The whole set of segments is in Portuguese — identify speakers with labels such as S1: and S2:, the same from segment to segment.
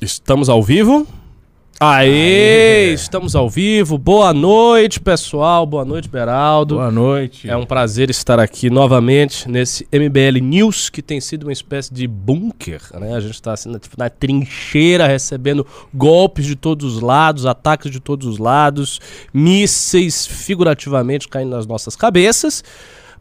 S1: Estamos ao vivo? Aê, Aê, estamos ao vivo. Boa noite, pessoal. Boa noite, Beraldo.
S2: Boa noite.
S1: É um prazer estar aqui novamente nesse MBL News, que tem sido uma espécie de bunker, né? A gente está assim, tipo, na trincheira, recebendo golpes de todos os lados, ataques de todos os lados, mísseis figurativamente caindo nas nossas cabeças.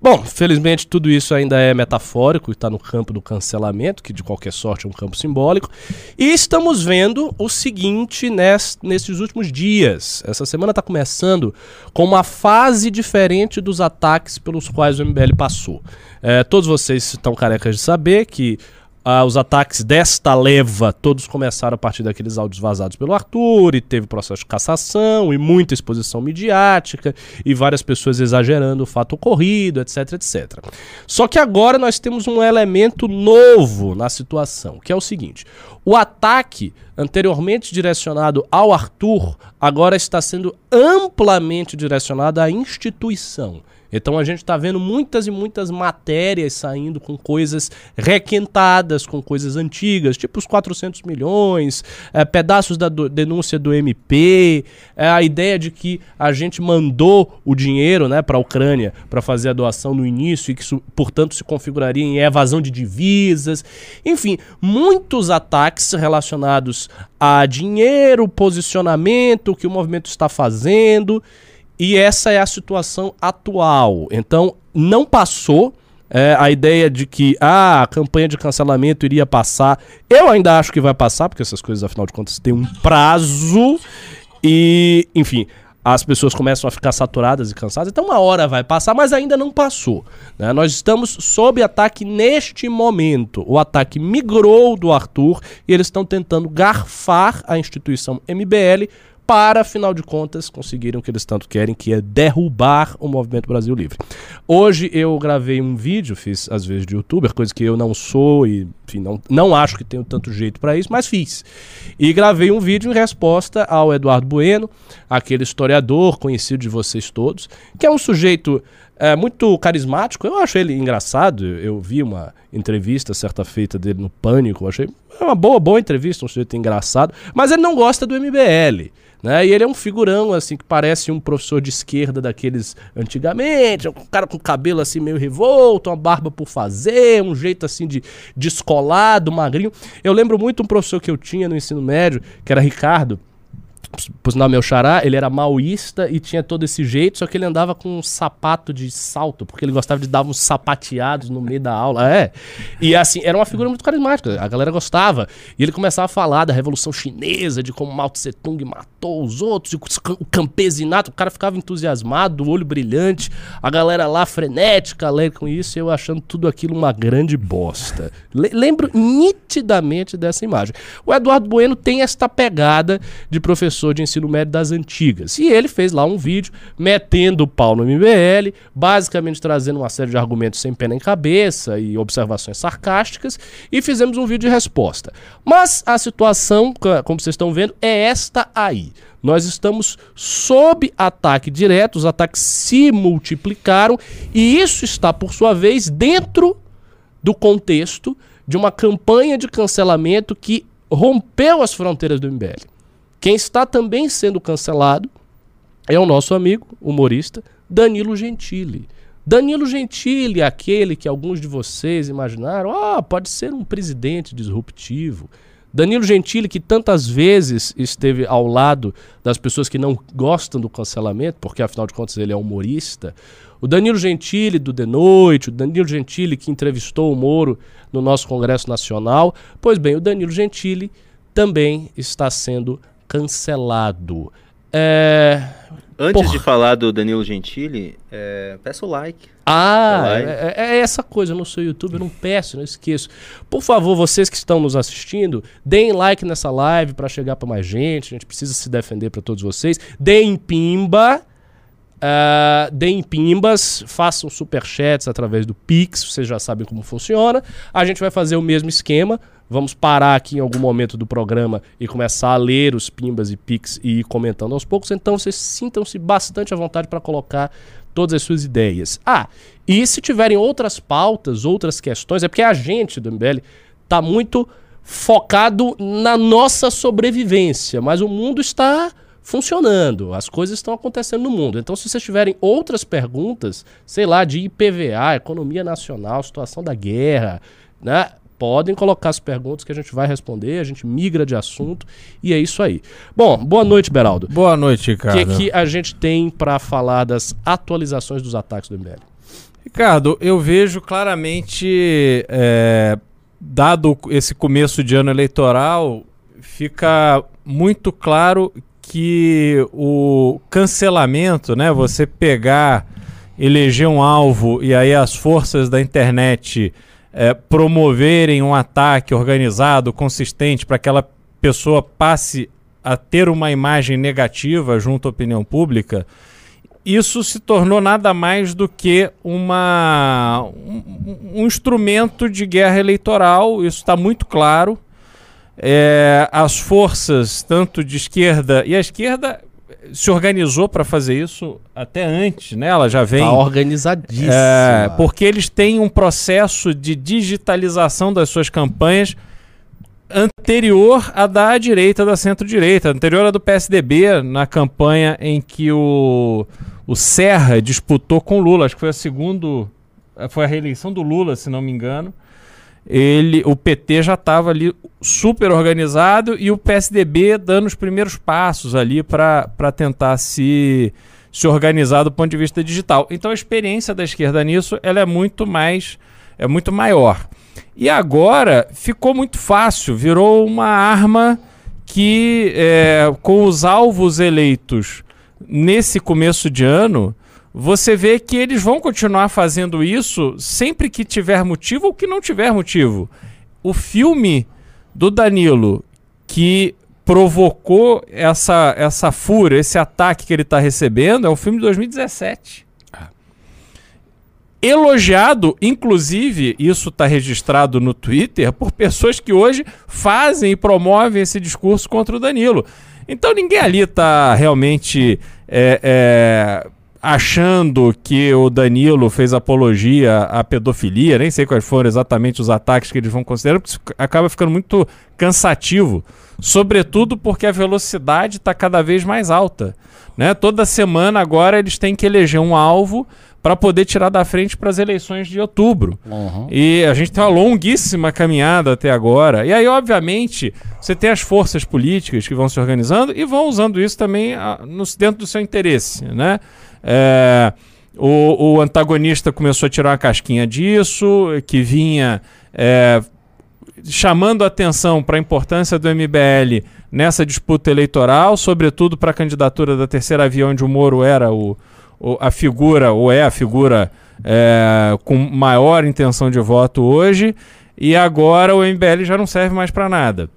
S1: Bom, felizmente tudo isso ainda é metafórico e está no campo do cancelamento, que de qualquer sorte é um campo simbólico. E estamos vendo o seguinte nes, nesses últimos dias. Essa semana está começando com uma fase diferente dos ataques pelos quais o MBL passou. É, todos vocês estão carecas de saber que ah, os ataques desta leva todos começaram a partir daqueles áudios vazados pelo Arthur, e teve processo de cassação, e muita exposição midiática, e várias pessoas exagerando o fato ocorrido, etc, etc. Só que agora nós temos um elemento novo na situação, que é o seguinte: o ataque anteriormente direcionado ao Arthur agora está sendo amplamente direcionado à instituição. Então a gente está vendo muitas e muitas matérias saindo com coisas requentadas, com coisas antigas, tipo os 400 milhões, é, pedaços da do, denúncia do MP, é, a ideia de que a gente mandou o dinheiro né, para a Ucrânia para fazer a doação no início e que isso, portanto, se configuraria em evasão de divisas. Enfim, muitos ataques relacionados a dinheiro, posicionamento, o que o movimento está fazendo. E essa é a situação atual. Então, não passou é, a ideia de que ah, a campanha de cancelamento iria passar. Eu ainda acho que vai passar, porque essas coisas, afinal de contas, têm um prazo. E, enfim, as pessoas começam a ficar saturadas e cansadas. Então, uma hora vai passar, mas ainda não passou. Né? Nós estamos sob ataque neste momento. O ataque migrou do Arthur e eles estão tentando garfar a instituição MBL para, afinal de contas, conseguirem o que eles tanto querem, que é derrubar o Movimento Brasil Livre. Hoje eu gravei um vídeo, fiz às vezes de youtuber, coisa que eu não sou e enfim, não, não acho que tenho tanto jeito para isso, mas fiz. E gravei um vídeo em resposta ao Eduardo Bueno, aquele historiador conhecido de vocês todos, que é um sujeito é, muito carismático. Eu acho ele engraçado. Eu vi uma entrevista certa feita dele no Pânico. Achei uma boa, boa entrevista, um sujeito engraçado. Mas ele não gosta do MBL. Né? E ele é um figurão, assim, que parece um professor de esquerda daqueles antigamente, um cara com cabelo assim meio revolto, uma barba por fazer, um jeito assim de descolado, magrinho. Eu lembro muito um professor que eu tinha no ensino médio, que era Ricardo, por sinal, meu xará, ele era maoísta e tinha todo esse jeito, só que ele andava com um sapato de salto, porque ele gostava de dar uns sapateados no meio da aula. É. E assim, era uma figura muito carismática, a galera gostava. E ele começava a falar da Revolução Chinesa, de como Mao Tse Tung matou os outros, o campesinato, o cara ficava entusiasmado, o olho brilhante, a galera lá frenética, alegre com isso, eu achando tudo aquilo uma grande bosta. lembro nitidamente dessa imagem. O Eduardo Bueno tem esta pegada de professor professor de ensino médio das antigas. E ele fez lá um vídeo metendo o pau no MBL, basicamente trazendo uma série de argumentos sem pé nem cabeça e observações sarcásticas, e fizemos um vídeo de resposta. Mas a situação, como vocês estão vendo, é esta aí. Nós estamos sob ataque direto, os ataques se multiplicaram, e isso está, por sua vez, dentro do contexto de uma campanha de cancelamento que rompeu as fronteiras do MBL. Quem está também sendo cancelado é o nosso amigo, humorista, Danilo Gentili. Danilo Gentili, aquele que alguns de vocês imaginaram, ah, pode ser um presidente disruptivo. Danilo Gentili, que tantas vezes esteve ao lado das pessoas que não gostam do cancelamento, porque afinal de contas ele é humorista. O Danilo Gentili do The Noite, o Danilo Gentili que entrevistou o Moro no nosso Congresso Nacional. Pois bem, o Danilo Gentili também está sendo cancelado. É...
S3: Antes Por... de falar do Danilo Gentili, é... peça o like.
S1: Ah, é, é, é, essa coisa no seu YouTube, eu não peço, não esqueço. Por favor, vocês que estão nos assistindo, deem like nessa live para chegar para mais gente. A gente precisa se defender para todos vocês. Deem pimba Uh, deem pimbas, façam superchats através do Pix, vocês já sabem como funciona. A gente vai fazer o mesmo esquema. Vamos parar aqui em algum momento do programa e começar a ler os pimbas e Pix e ir comentando aos poucos. Então vocês sintam-se bastante à vontade para colocar todas as suas ideias. Ah, e se tiverem outras pautas, outras questões, é porque a gente do MBL está muito focado na nossa sobrevivência, mas o mundo está funcionando, as coisas estão acontecendo no mundo. Então, se vocês tiverem outras perguntas, sei lá, de IPVA, economia nacional, situação da guerra, né? Podem colocar as perguntas que a gente vai responder, a gente migra de assunto e é isso aí. Bom, boa noite, Beraldo.
S2: Boa noite, Ricardo.
S1: O que, que a gente tem para falar das atualizações dos ataques do MBL?
S2: Ricardo, eu vejo claramente, é, dado esse começo de ano eleitoral, fica muito claro que o cancelamento, né, você pegar, eleger um alvo e aí as forças da internet é, promoverem um ataque organizado, consistente, para que aquela pessoa passe a ter uma imagem negativa junto à opinião pública, isso se tornou nada mais do que uma, um, um instrumento de guerra eleitoral, isso está muito claro. É, as forças, tanto de esquerda, e a esquerda se organizou para fazer isso até antes, né? Ela já vem. Tá
S1: organizadíssima.
S2: É, porque eles têm um processo de digitalização das suas campanhas anterior à da direita, da centro-direita, anterior à do PSDB, na campanha em que o, o Serra disputou com Lula. Acho que foi a segunda. Foi a reeleição do Lula, se não me engano ele, o PT já estava ali super organizado e o PSDB dando os primeiros passos ali para tentar se, se organizar do ponto de vista digital. Então a experiência da esquerda nisso ela é muito mais é muito maior. E agora ficou muito fácil, virou uma arma que é, com os alvos eleitos nesse começo de ano você vê que eles vão continuar fazendo isso sempre que tiver motivo ou que não tiver motivo. O filme do Danilo que provocou essa, essa fúria, esse ataque que ele está recebendo, é um filme de 2017. Ah. Elogiado, inclusive, isso está registrado no Twitter, por pessoas que hoje fazem e promovem esse discurso contra o Danilo. Então ninguém ali está realmente é, é, achando que o Danilo fez apologia à pedofilia, nem sei quais foram exatamente os ataques que eles vão considerar, porque acaba ficando muito cansativo, sobretudo porque a velocidade está cada vez mais alta. Né? Toda semana agora eles têm que eleger um alvo para poder tirar da frente para as eleições de outubro. Uhum. E a gente tem uma longuíssima caminhada até agora. E aí, obviamente, você tem as forças políticas que vão se organizando e vão usando isso também a, ah, no, dentro do seu interesse, né? É, o, o, antagonista começou a tirar uma casquinha disso, que vinha é, chamando atenção para a importância do MBL nessa disputa eleitoral, sobretudo para a candidatura da terceira via, onde o Moro era o, o a figura, ou é a figura é, com maior intenção de voto hoje, e agora o MBL já não serve mais para nada.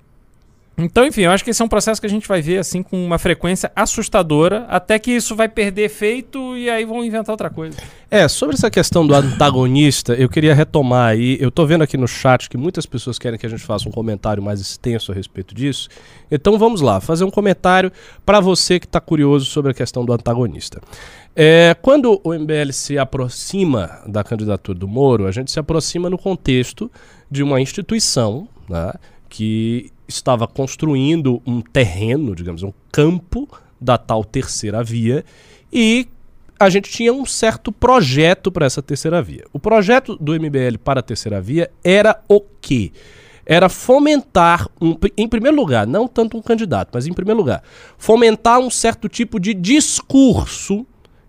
S2: Então, enfim, eu acho que esse é um processo que a gente vai ver assim com uma frequência assustadora, até que isso vai perder efeito e aí vão inventar outra coisa.
S1: É, sobre essa questão do antagonista, eu queria retomar aí. Eu tô vendo aqui no chat que muitas pessoas querem que a gente faça um comentário mais extenso a respeito disso. Então vamos lá, fazer um comentário para você que está curioso sobre a questão do antagonista. É, quando o MBL se aproxima da candidatura do Moro, a gente se aproxima no contexto de uma instituição né, que estava construindo um terreno, digamos, um campo da tal terceira via e a gente tinha um certo projeto para essa terceira via. O projeto do MBL para a terceira via era o quê? Era fomentar, um, em primeiro lugar, não tanto um candidato, mas em primeiro lugar, fomentar um certo tipo de discurso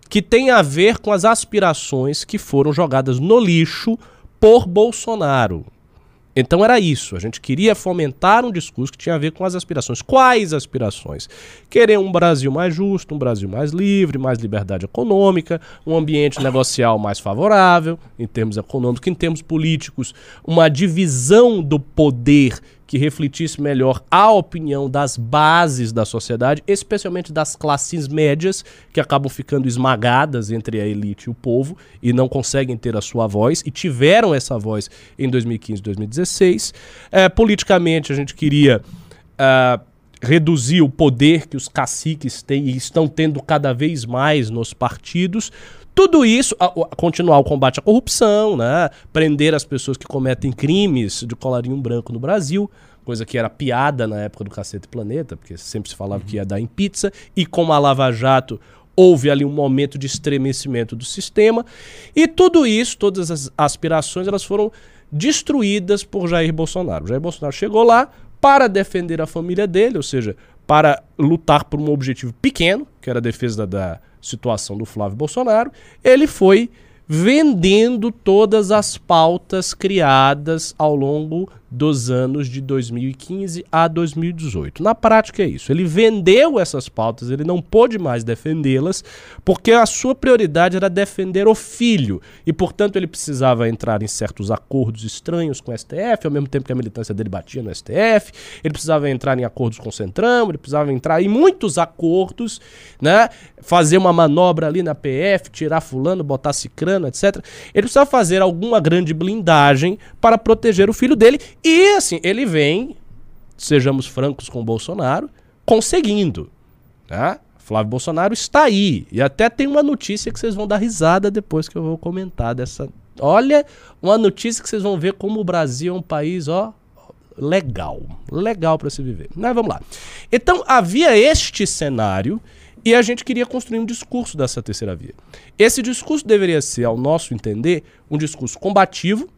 S1: que tem a ver com as aspirações que foram jogadas no lixo por Bolsonaro. Então era isso, a gente queria fomentar um discurso que tinha a ver com as aspirações. Quais aspirações? Querer um Brasil mais justo, um Brasil mais livre, mais liberdade econômica, um ambiente negocial mais favorável em termos econômicos, em termos políticos, uma divisão do poder que refletisse melhor a opinião das bases da sociedade, especialmente das classes médias, que acabam ficando esmagadas entre a elite e o povo e não conseguem ter a sua voz, e tiveram essa voz em 2015 e 2016. É, politicamente, a gente queria. Uh, reduzir o poder que os caciques têm e estão tendo cada vez mais nos partidos. Tudo isso, a, a, continuar o combate à corrupção, né? prender as pessoas que cometem crimes de colarinho branco no Brasil, coisa que era piada na época do Cacete Planeta, porque sempre se falava uhum. que ia dar em pizza, e com a Lava Jato houve ali um momento de estremecimento do sistema, e tudo isso, todas as aspirações, elas foram destruídas por Jair Bolsonaro. Jair Bolsonaro chegou lá para defender a família dele, ou seja, para lutar por um objetivo pequeno, que era a defesa da, situação do Flávio Bolsonaro, ele foi vendendo todas as pautas criadas ao longo dos anos de 2015 a 2018. Na prática é isso. Ele vendeu essas pautas, ele não pôde mais defendê-las, porque a sua prioridade era defender o filho e, portanto, ele precisava entrar em certos acordos estranhos com o STF, ao mesmo tempo que a militância dele batia no STF, ele precisava entrar em acordos com o Centrão, ele precisava entrar em muitos acordos, né? Fazer uma manobra ali na PF, tirar fulano, botar cicrano, etc. Ele precisava fazer alguma grande blindagem para proteger o filho dele e assim, ele vem, sejamos francos com o Bolsonaro, conseguindo. Tá? Flávio Bolsonaro está aí. E até tem uma notícia que vocês vão dar risada depois que eu vou comentar dessa. Olha, uma notícia que vocês vão ver como o Brasil é um país, ó, legal. Legal para se viver. Mas vamos lá. Então, havia este cenário e a gente queria construir um discurso dessa terceira via. Esse discurso deveria ser, ao nosso entender, um discurso combativo,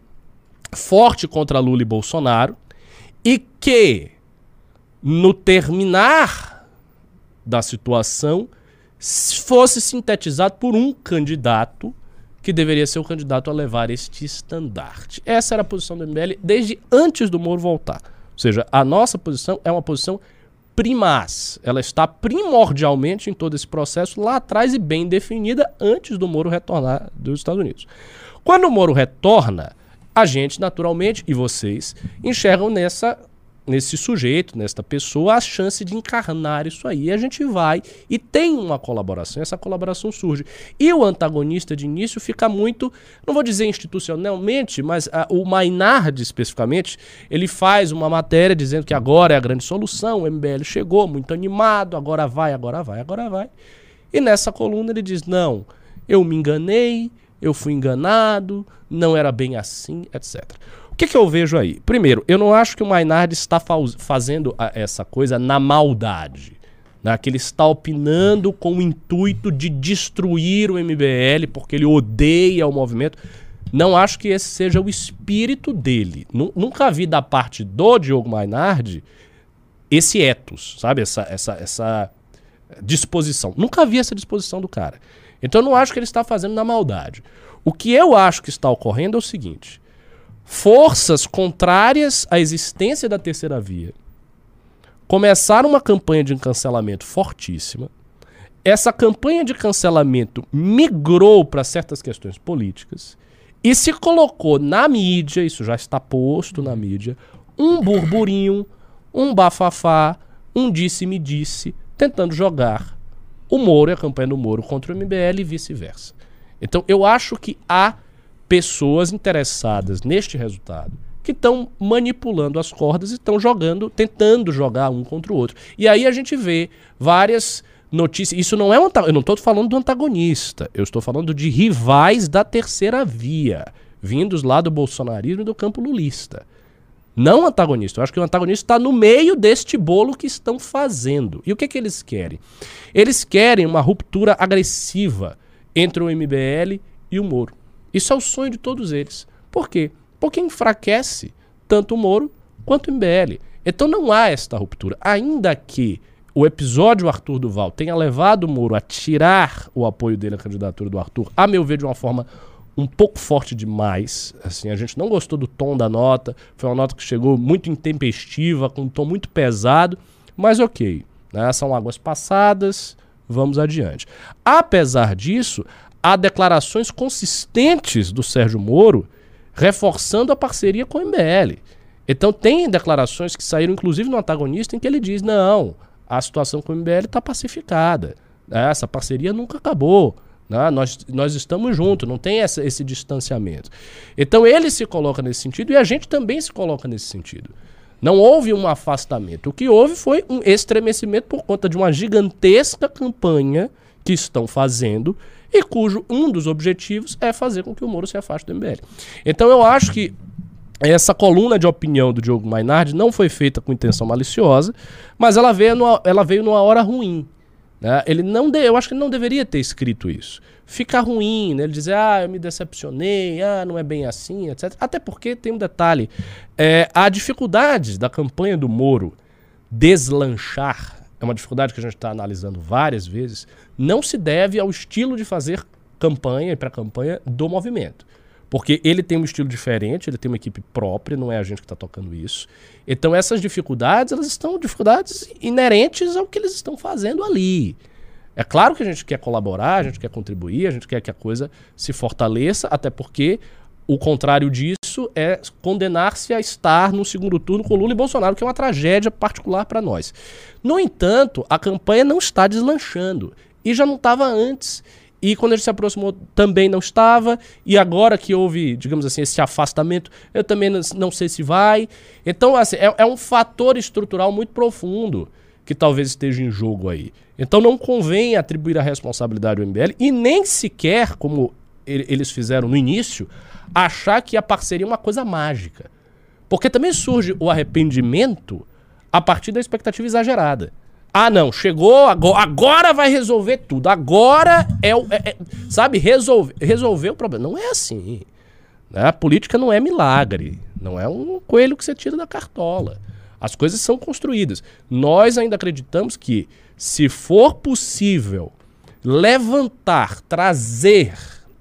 S1: forte contra Lula e Bolsonaro e que, no terminar da situação, fosse sintetizado por um candidato que deveria ser o candidato a levar este estandarte. Essa era a posição do MBL desde antes do Moro voltar. Ou seja, a nossa posição é uma posição primaz. Ela está primordialmente em todo esse processo lá atrás e bem definida antes do Moro retornar dos Estados Unidos. Quando o Moro retorna, a gente, naturalmente, e vocês, enxergam nessa nesse sujeito, nesta pessoa, a chance de encarnar isso aí. E a gente vai e tem uma colaboração, essa colaboração surge. E o antagonista de início fica muito, não vou dizer institucionalmente, mas a, o Maynard especificamente, ele faz uma matéria dizendo que agora é a grande solução, o MBL chegou muito animado, agora vai, agora vai, agora vai. E nessa coluna ele diz: "Não, eu me enganei, eu fui enganado, não era bem assim, etc. O que, que eu vejo aí? Primeiro, eu não acho que o Maynard está fazendo essa coisa na maldade. Né? Que ele está opinando com o intuito de destruir o MBL porque ele odeia o movimento. Não acho que esse seja o espírito dele. nunca vi da parte do Diogo Maynard esse ethos, sabe? Essa, essa, essa disposição. Nunca vi essa disposição do cara. Então eu não acho que ele está fazendo na maldade. O que eu acho que está ocorrendo é o seguinte: forças contrárias à existência da terceira via começaram uma campanha de cancelamento fortíssima. Essa campanha de cancelamento migrou para certas questões políticas e se colocou na mídia, isso já está posto na mídia, um burburinho, um bafafá, um disse-me-disse, tentando jogar o Moro e a campanha do Moro contra o MBL e vice-versa. Então eu acho que há pessoas interessadas neste resultado que estão manipulando as cordas e estão jogando, tentando jogar um contra o outro. E aí a gente vê várias notícias. Isso não é um, eu não estou falando do antagonista, eu estou falando de rivais da terceira via, vindos lá do bolsonarismo e do campo lulista. Não antagonista. Eu acho que o antagonista está no meio deste bolo que estão fazendo. E o que, que eles querem? Eles querem uma ruptura agressiva entre o MBL e o Moro. Isso é o sonho de todos eles. Por quê? Porque enfraquece tanto o Moro quanto o MBL. Então não há esta ruptura. Ainda que o episódio Arthur Duval tenha levado o Moro a tirar o apoio dele à candidatura do Arthur, a meu ver, de uma forma um pouco forte demais. Assim, a gente não gostou do tom da nota. Foi uma nota que chegou muito intempestiva, com um tom muito pesado, mas ok. Né? São águas passadas, vamos adiante. Apesar disso, há declarações consistentes do Sérgio Moro reforçando a parceria com o MBL. Então tem declarações que saíram, inclusive no antagonista, em que ele diz: não, a situação com o MBL está pacificada. Né? Essa parceria nunca acabou. Né? Nós, nós estamos juntos, não tem essa, esse distanciamento. Então ele se coloca nesse sentido e a gente também se coloca nesse sentido. Não houve um afastamento. O que houve foi um estremecimento por conta de uma gigantesca campanha que estão fazendo e cujo um dos objetivos é fazer com que o Moro se afaste do MBL. Então eu acho que essa coluna de opinião do Diogo Mainardi não foi feita com intenção maliciosa, mas ela veio numa, ela veio numa hora ruim. Né? Ele não de, eu acho que ele não deveria ter escrito isso. Fica ruim, né? Ele dizer, ah, eu me decepcionei, ah, não é bem assim, etc. Até porque tem um detalhe: é, a dificuldade da campanha do Moro deslanchar, é uma dificuldade que a gente está analisando várias vezes, não se deve ao estilo de fazer campanha e pré-campanha do movimento. Porque ele tem um estilo diferente, ele tem uma equipe própria, não é a gente que está tocando isso. Então essas dificuldades, elas estão dificuldades inerentes ao que eles estão fazendo ali. É claro que a gente quer colaborar, a gente quer contribuir, a gente quer que a coisa se fortaleça, até porque o contrário disso é condenar-se a estar no segundo turno com Lula e Bolsonaro, que é uma tragédia particular para nós. No entanto, a campanha não está deslanchando e já não estava antes. E quando ele se aproximou, também não estava. E agora que houve, digamos assim, esse afastamento, eu também não, sei se vai. Então, assim, é, é um fator estrutural muito profundo que talvez esteja em jogo aí. Então não convém atribuir a responsabilidade ao MBL e nem sequer, como eles fizeram no início, achar que a parceria é uma coisa mágica. Porque também surge o arrependimento a partir da expectativa exagerada. Ah, não, chegou, agora, agora vai resolver tudo. Agora é o. É, é, sabe, resolver, resolver o problema. Não é assim. Né? A política não é milagre. Não é um coelho que você tira da cartola. As coisas são construídas. Nós ainda acreditamos que, se for possível levantar, trazer,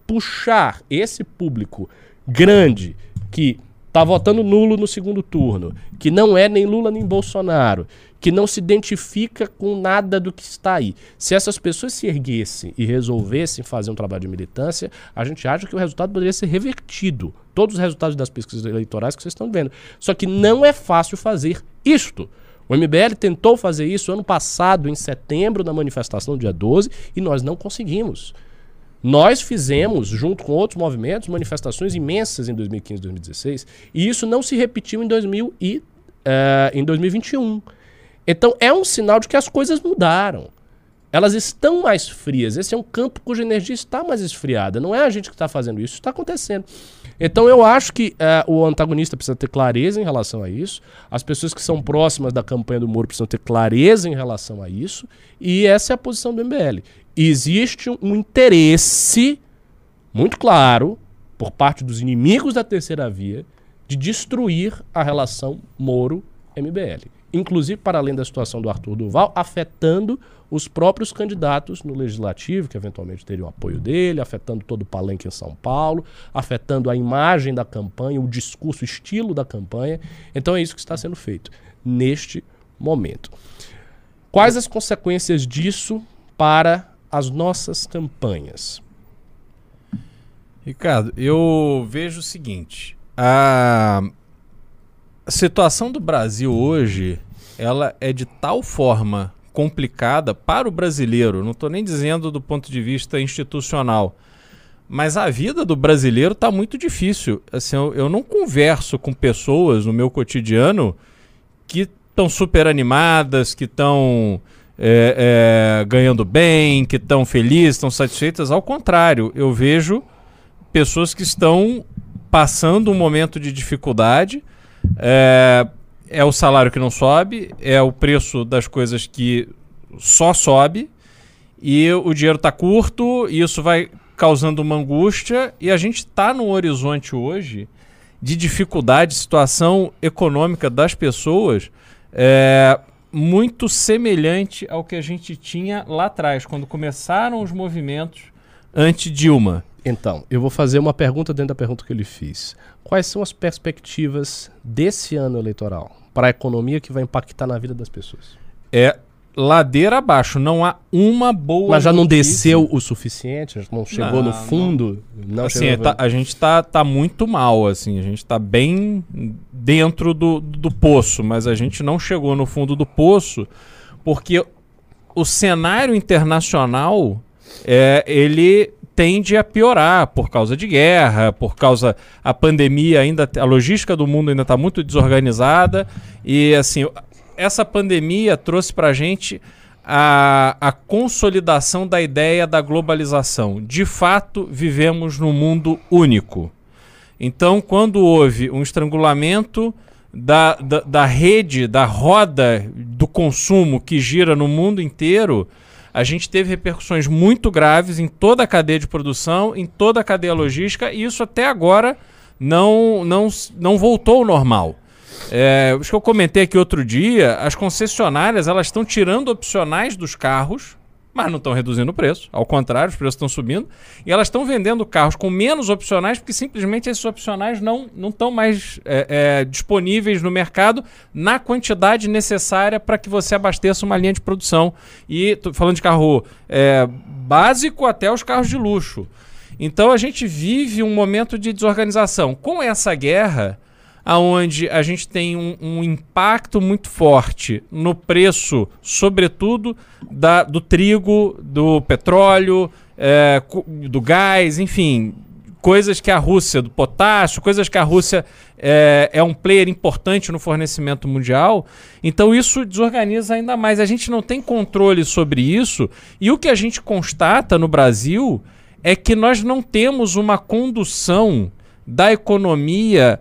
S1: puxar esse público grande que está votando nulo no segundo turno, que não é nem Lula nem Bolsonaro, que não se identifica com nada do que está aí. Se essas pessoas se erguessem e resolvessem fazer um trabalho de militância, a gente acha que o resultado poderia ser revertido. Todos os resultados das pesquisas eleitorais que vocês estão vendo. Só que não é fácil fazer isto. O MBL tentou fazer isso ano passado, em setembro, na manifestação, dia 12, e nós não conseguimos. Nós fizemos, junto com outros movimentos, manifestações imensas em 2015 e 2016, e isso não se repetiu em, 2000 e, uh, em 2021. Então é um sinal de que as coisas mudaram. Elas estão mais frias. Esse é um campo cuja energia está mais esfriada. Não é a gente que está fazendo isso, está acontecendo. Então eu acho que uh, o antagonista precisa ter clareza em relação a isso. As pessoas que são próximas da campanha do Moro precisam ter clareza em relação a isso. E essa é a posição do MBL. Existe um interesse muito claro por parte dos inimigos da terceira via de destruir a relação Moro-MBL inclusive para além da situação do Arthur Duval, afetando os próprios candidatos no legislativo, que eventualmente teriam apoio dele, afetando todo o palenque em São Paulo, afetando a imagem da campanha, o discurso, o estilo da campanha. Então é isso que está sendo feito neste momento. Quais as consequências disso para as nossas campanhas?
S2: Ricardo, eu vejo o seguinte: a a situação do Brasil hoje, ela é de tal forma complicada para o brasileiro, não estou nem dizendo do ponto de vista institucional, mas a vida do brasileiro está muito difícil. Assim, eu, eu, não converso com pessoas no meu cotidiano que estão super animadas, que estão é, é, ganhando bem, que estão felizes, estão satisfeitas. Ao contrário, eu vejo pessoas que estão passando um momento de dificuldade é, é o salário que não sobe, é o preço das coisas que só sobe e o dinheiro está curto e isso vai causando uma angústia e a gente está no horizonte hoje de dificuldade, situação econômica das pessoas é, muito semelhante ao que a gente tinha lá atrás, quando começaram os movimentos anti-Dilma.
S1: Então, eu vou fazer uma pergunta dentro da pergunta que eu lhe fiz. Quais são as perspectivas desse ano eleitoral para a economia que vai impactar na vida das pessoas?
S2: É ladeira abaixo. Não há uma boa.
S1: Mas já não
S2: notícia.
S1: desceu o suficiente? Não chegou no
S2: Não,
S1: fundo? Não,
S2: assim,
S1: chegou
S2: é, tá- a gente tá, tá muito mal, assim, a gente tá bem dentro do, do poço, mas a gente não chegou no fundo do poço porque o cenário internacional é, ele tende a piorar por causa de guerra, por causa a pandemia ainda a logística do mundo ainda está muito desorganizada e assim essa pandemia trouxe para a gente a, consolidação da ideia da globalização. De fato, vivemos num mundo único. Então, quando houve um estrangulamento da, da, da rede, da roda do consumo que gira no mundo inteiro, a gente teve repercussões muito graves em toda a cadeia de produção, em toda a cadeia logística, e isso até agora não, não, não voltou ao normal. É, acho que eu comentei aqui outro dia, as concessionárias elas estão tirando opcionais dos carros, mas não estão reduzindo o preço. Ao contrário, os preços estão subindo. E elas estão vendendo carros com menos opcionais, porque simplesmente esses opcionais não estão mais é, é, disponíveis no mercado na quantidade necessária para que você abasteça uma linha de produção. E tô falando de carro é, básico até os carros de luxo. Então a gente vive um momento de desorganização. Com essa guerra, aonde a gente tem um, um impacto muito forte no preço, sobretudo da, do trigo, do petróleo, é, do gás, enfim, coisas que a Rússia, do potássio, coisas que a Rússia é, é um player importante no fornecimento mundial. Então isso desorganiza ainda mais. A gente não tem controle sobre isso e o que a gente constata no Brasil é que nós não temos uma condução da economia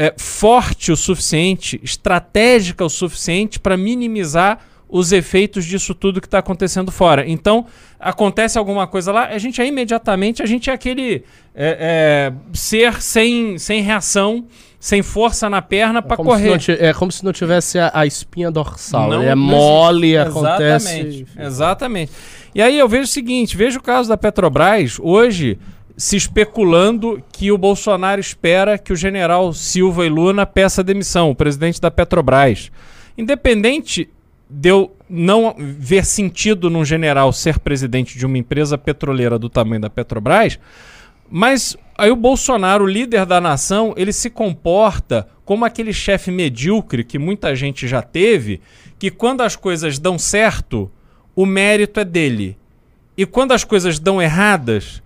S2: é, forte o suficiente, estratégica o suficiente para minimizar os efeitos disso tudo que está acontecendo fora. Então, acontece alguma coisa lá, a gente é imediatamente, a gente é aquele é, é, ser sem, sem reação, sem força na perna para
S1: Como se
S2: correr.
S1: é como se não tivesse a, a espinha dorsal.
S2: Não
S1: é mole,
S2: Exatamente,
S1: acontece.
S2: Exatamente. E aí eu vejo o seguinte: vejo o caso da Petrobras hoje se especulando que o Bolsonaro espera que o general Silva e Luna peça demissão, o presidente da Petrobras. Independente de eu não ver sentido num general ser presidente de uma empresa petroleira do tamanho da Petrobras, mas aí o Bolsonaro, o líder da nação, ele se comporta como aquele chefe medíocre que muita gente já teve, que quando as coisas dão certo, o mérito é dele. E quando as coisas dão erradas,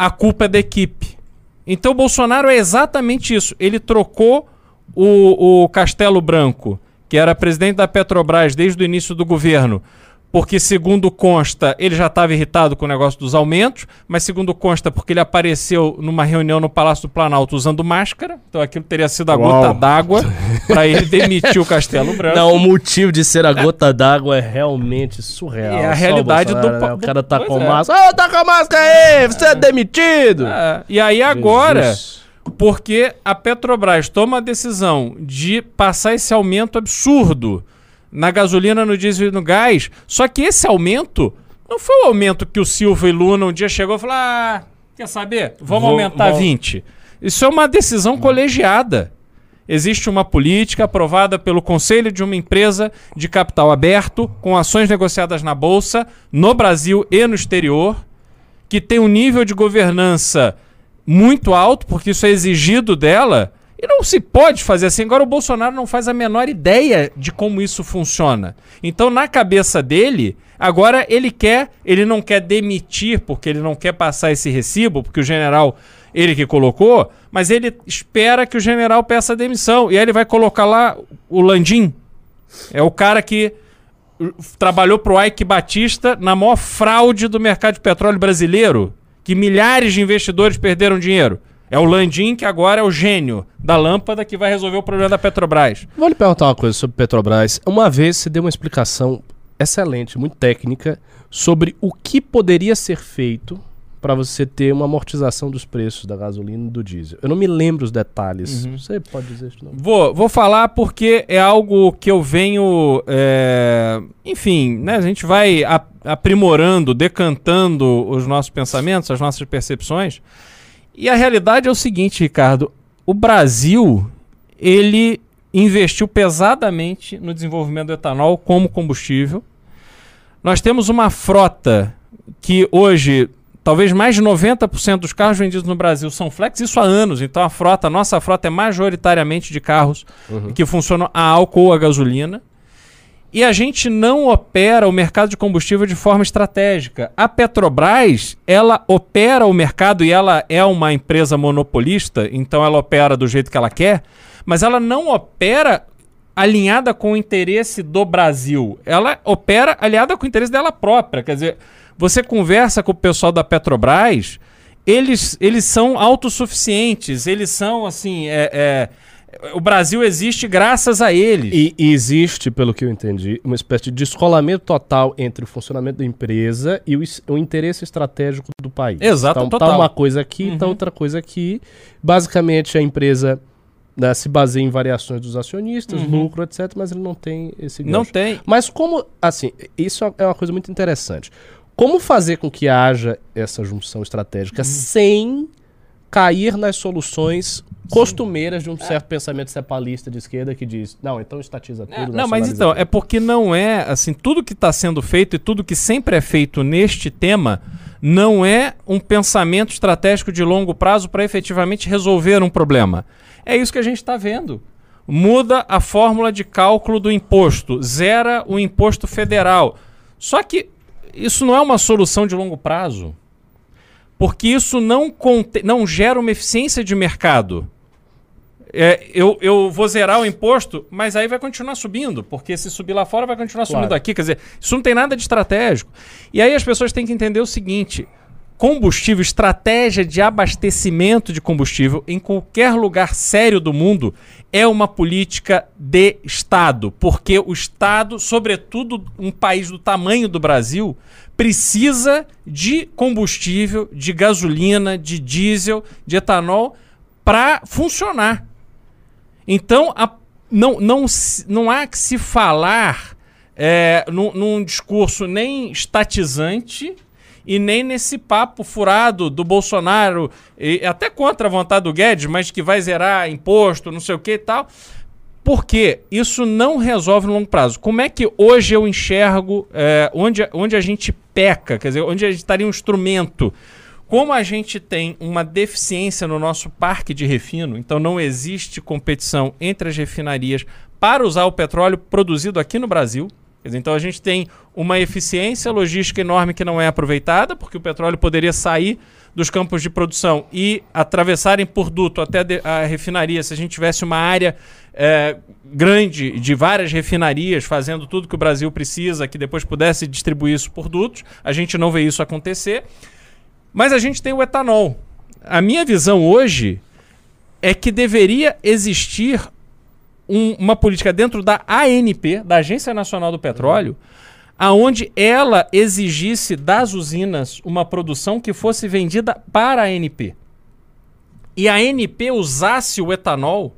S2: a culpa é da equipe. Então o Bolsonaro é exatamente isso. Ele trocou o, o Castelo Branco, que era presidente da Petrobras desde o início do governo, porque, segundo consta, ele já estava irritado com o negócio dos aumentos, mas, segundo consta, porque ele apareceu numa reunião no Palácio do Planalto usando máscara. Então aquilo teria sido a
S1: Uau.
S2: gota d'água para ele demitir o Castelo Branco.
S1: Não, o motivo de ser a gota d'água é realmente surreal.
S2: É a realidade do
S1: né? O cara tá
S2: pois
S1: com
S2: é.
S1: máscara. Ô, tá com a máscara aí! Você é demitido!
S2: É, e aí agora.
S1: Jesus.
S2: Porque a Petrobras toma a decisão de passar esse aumento absurdo na gasolina, no diesel e no gás. Só que esse aumento não foi o aumento que o Silva e Luna um dia chegou e falou: ah, quer saber? Vamos
S1: Vou-
S2: aumentar
S1: vou-
S2: 20. Isso é uma decisão colegiada. Existe uma política aprovada pelo conselho de uma empresa de capital aberto, com ações negociadas na bolsa, no Brasil e no exterior, que tem um nível de governança muito alto, porque isso é exigido dela, e não se pode fazer assim. Agora, o Bolsonaro não faz a menor ideia de como isso funciona. Então, na cabeça dele, agora ele quer, ele não quer demitir, porque ele não quer passar esse recibo, porque o general, ele que colocou, mas ele espera que o general peça demissão. E aí ele vai colocar lá o Landim. É o cara que uh, trabalhou pro Ike Batista na maior fraude do mercado de petróleo brasileiro, que milhares de investidores perderam dinheiro. É o Landim que agora é o gênio da lâmpada que vai resolver o problema da Petrobras.
S1: Vou lhe perguntar uma coisa sobre Petrobras. Uma vez você deu uma explicação excelente, muito técnica, sobre o que poderia ser feito para você ter uma amortização dos preços da gasolina e do diesel. Eu não me lembro os detalhes. Você pode dizer isso não?
S2: Vou, vou falar porque é algo que eu venho. é, Enfim, né, a gente vai aprimorando, decantando os nossos pensamentos, as nossas percepções. E a realidade é o seguinte, Ricardo: o Brasil ele investiu pesadamente no desenvolvimento do etanol como combustível. Nós temos uma frota que hoje, talvez mais de 90% dos carros vendidos no Brasil são flex, isso há anos. Então a frota, a nossa frota é majoritariamente de carros que funcionam a álcool ou a gasolina. E a gente não opera o mercado de combustível de forma estratégica. A Petrobras, ela opera o mercado e ela é uma empresa monopolista, então ela opera do jeito que ela quer, mas ela não opera alinhada com o interesse do Brasil. Ela opera alinhada com o interesse dela própria. Quer dizer, você conversa com o pessoal da Petrobras, eles, eles são autossuficientes, eles são assim. É, é, o Brasil existe graças a eles.
S1: E, e existe, pelo que eu entendi, uma espécie de descolamento total entre o funcionamento da empresa e o, o interesse estratégico do país.
S2: Exato,
S1: então,
S2: total.
S1: Tá uma coisa aqui, tá
S2: Uhum.
S1: outra coisa aqui. Basicamente, a empresa né, se baseia em variações dos acionistas,
S2: Uhum.
S1: lucro, etc., mas ele não tem esse
S2: Não
S1: gancho.
S2: tem.
S1: Mas como, assim, isso é uma coisa muito interessante. Como fazer com que haja essa junção estratégica sem cair nas soluções costumeiras de um certo pensamento cepalista de esquerda que diz, não, então estatiza tudo.
S2: É, não, mas então,
S1: tudo."
S2: é porque não é, assim, tudo que está sendo feito e tudo que sempre é feito neste tema não é um pensamento estratégico de longo prazo para efetivamente resolver um problema. É isso que a gente está vendo. Muda a fórmula de cálculo do imposto, zera o imposto federal. Só que isso não é uma solução de longo prazo. Porque isso não, não gera uma eficiência de mercado. É, eu, eu vou zerar o imposto, mas aí vai continuar subindo, porque se subir lá fora vai continuar
S1: Claro.
S2: subindo aqui. Quer dizer, isso não tem nada de estratégico. E aí as pessoas têm que entender o seguinte: combustível, estratégia de abastecimento de combustível em qualquer lugar sério do mundo é uma política de Estado, porque o Estado, sobretudo um país do tamanho do Brasil, precisa de combustível, de gasolina, de diesel, de etanol para funcionar. Então, a- não, não, não há que se falar é, num, num discurso nem estatizante e nem nesse papo furado do Bolsonaro, e até contra a vontade do Guedes, mas que vai zerar imposto, não sei o que e tal. Porque isso não resolve no longo prazo. Como é que hoje eu enxergo é, onde, onde a gente peca, quer dizer, onde a gente estaria um instrumento? Como a gente tem uma deficiência no nosso parque de refino, então não existe competição entre as refinarias para usar o petróleo produzido aqui no Brasil. Dizer, então a gente tem uma eficiência logística enorme que não é aproveitada, porque o petróleo poderia sair dos campos de produção e atravessarem por duto até a refinaria se a gente tivesse uma área é, grande de várias refinarias fazendo tudo que o Brasil precisa, que depois pudesse distribuir isso por dutos. A gente não vê isso acontecer. Mas a gente tem o etanol. A minha visão hoje é que deveria existir um- uma política dentro da ANP, da Agência Nacional do Petróleo, aonde ela exigisse das usinas uma produção que fosse vendida para a ANP. E a ANP usasse o etanol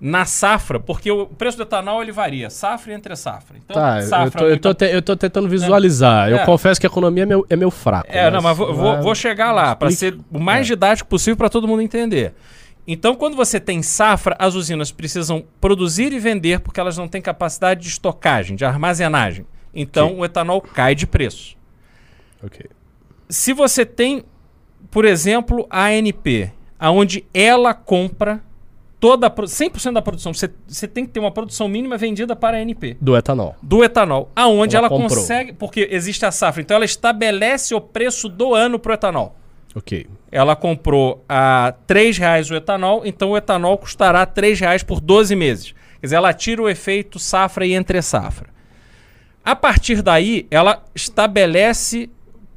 S2: na safra, porque o preço do etanol ele varia, safra e entre safra. Então,
S1: Tá, eu
S2: safra
S1: tô, eu, tô te- eu tô tentando visualizar. Eu
S2: É.
S1: confesso que a economia é meu, é meu fraco.
S2: É, não, mas vou, vou- vou chegar lá, para ser o mais
S1: É.
S2: didático possível para todo mundo entender. Então, quando você tem safra, as usinas precisam produzir e vender porque elas não têm capacidade de estocagem, de armazenagem. Então, o etanol cai de preço.
S1: Ok.
S2: Se você tem, por exemplo, a ANP, aonde ela compra toda a, pro- 100% da produção, você, você tem que ter uma produção mínima vendida para a ANP
S1: Do etanol.
S2: do etanol, aonde
S1: Ela
S2: ela, consegue, porque existe a safra, então ela estabelece o preço do ano pro etanol.
S1: Ok.
S2: Ela comprou a 3 reais o etanol, então o etanol custará 3 reais por 12 meses. Quer dizer, ela tira o efeito safra e entre safra. A partir daí, ela estabelece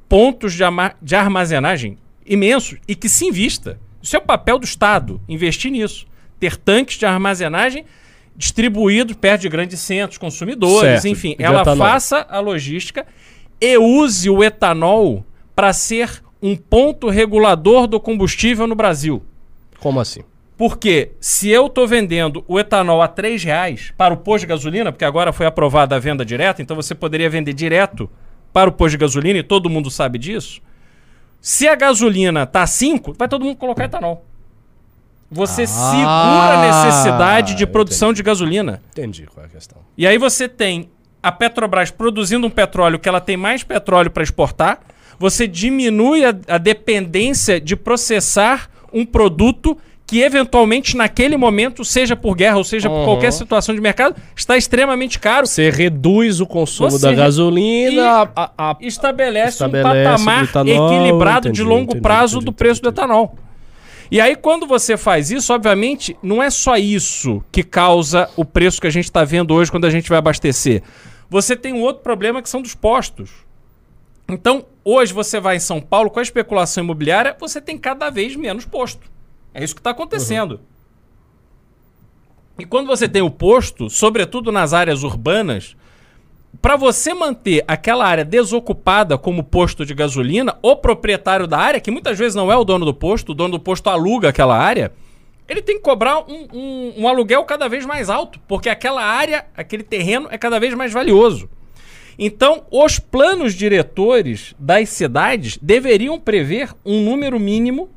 S2: pontos de, de armazenagem imensos e que se invista. Isso é o papel do Estado, investir nisso. Ter tanques de armazenagem distribuídos perto de grandes centros, consumidores,
S1: Certo,
S2: enfim. Ela
S1: etanol.
S2: faça a logística e use o etanol para ser um ponto regulador do combustível no Brasil.
S1: Como assim?
S2: Porque se eu estou vendendo o etanol a R$ reais para o posto de gasolina, porque agora foi aprovada a venda direta, então você poderia vender direto para o posto de gasolina e todo mundo sabe disso. Se a gasolina tá 5, vai todo mundo colocar etanol. Você
S1: Ah,
S2: segura a necessidade de produção de gasolina.
S1: Entendi qual é a questão.
S2: E aí você tem a Petrobras produzindo um petróleo que ela tem mais petróleo para exportar, você diminui a, a dependência de processar um produto que eventualmente naquele momento, seja por guerra ou seja por
S1: Uhum.
S2: qualquer situação de mercado, está extremamente caro.
S1: Você reduz o consumo
S2: Você
S1: da gasolina,
S2: e-
S1: a- a-
S2: estabelece,
S1: Estabelece
S2: um patamar
S1: etanol,
S2: equilibrado de
S1: entendi,
S2: longo
S1: entendi,
S2: prazo
S1: entendi,
S2: do preço
S1: entendi.
S2: do etanol. E aí, quando você faz isso, obviamente, não é só isso que causa o preço que a gente está vendo hoje quando a gente vai abastecer. Você tem um outro problema que são dos postos. Então, hoje você vai em São Paulo com a especulação imobiliária, você tem cada vez menos posto. É isso que está acontecendo. E quando você tem o posto, sobretudo nas áreas urbanas, para você manter aquela área desocupada como posto de gasolina, o proprietário da área, que muitas vezes não é o dono do posto, o dono do posto aluga aquela área, ele tem que cobrar um, um- um aluguel cada vez mais alto, porque aquela área, aquele terreno é cada vez mais valioso. Então, os planos diretores das cidades deveriam prever um número mínimo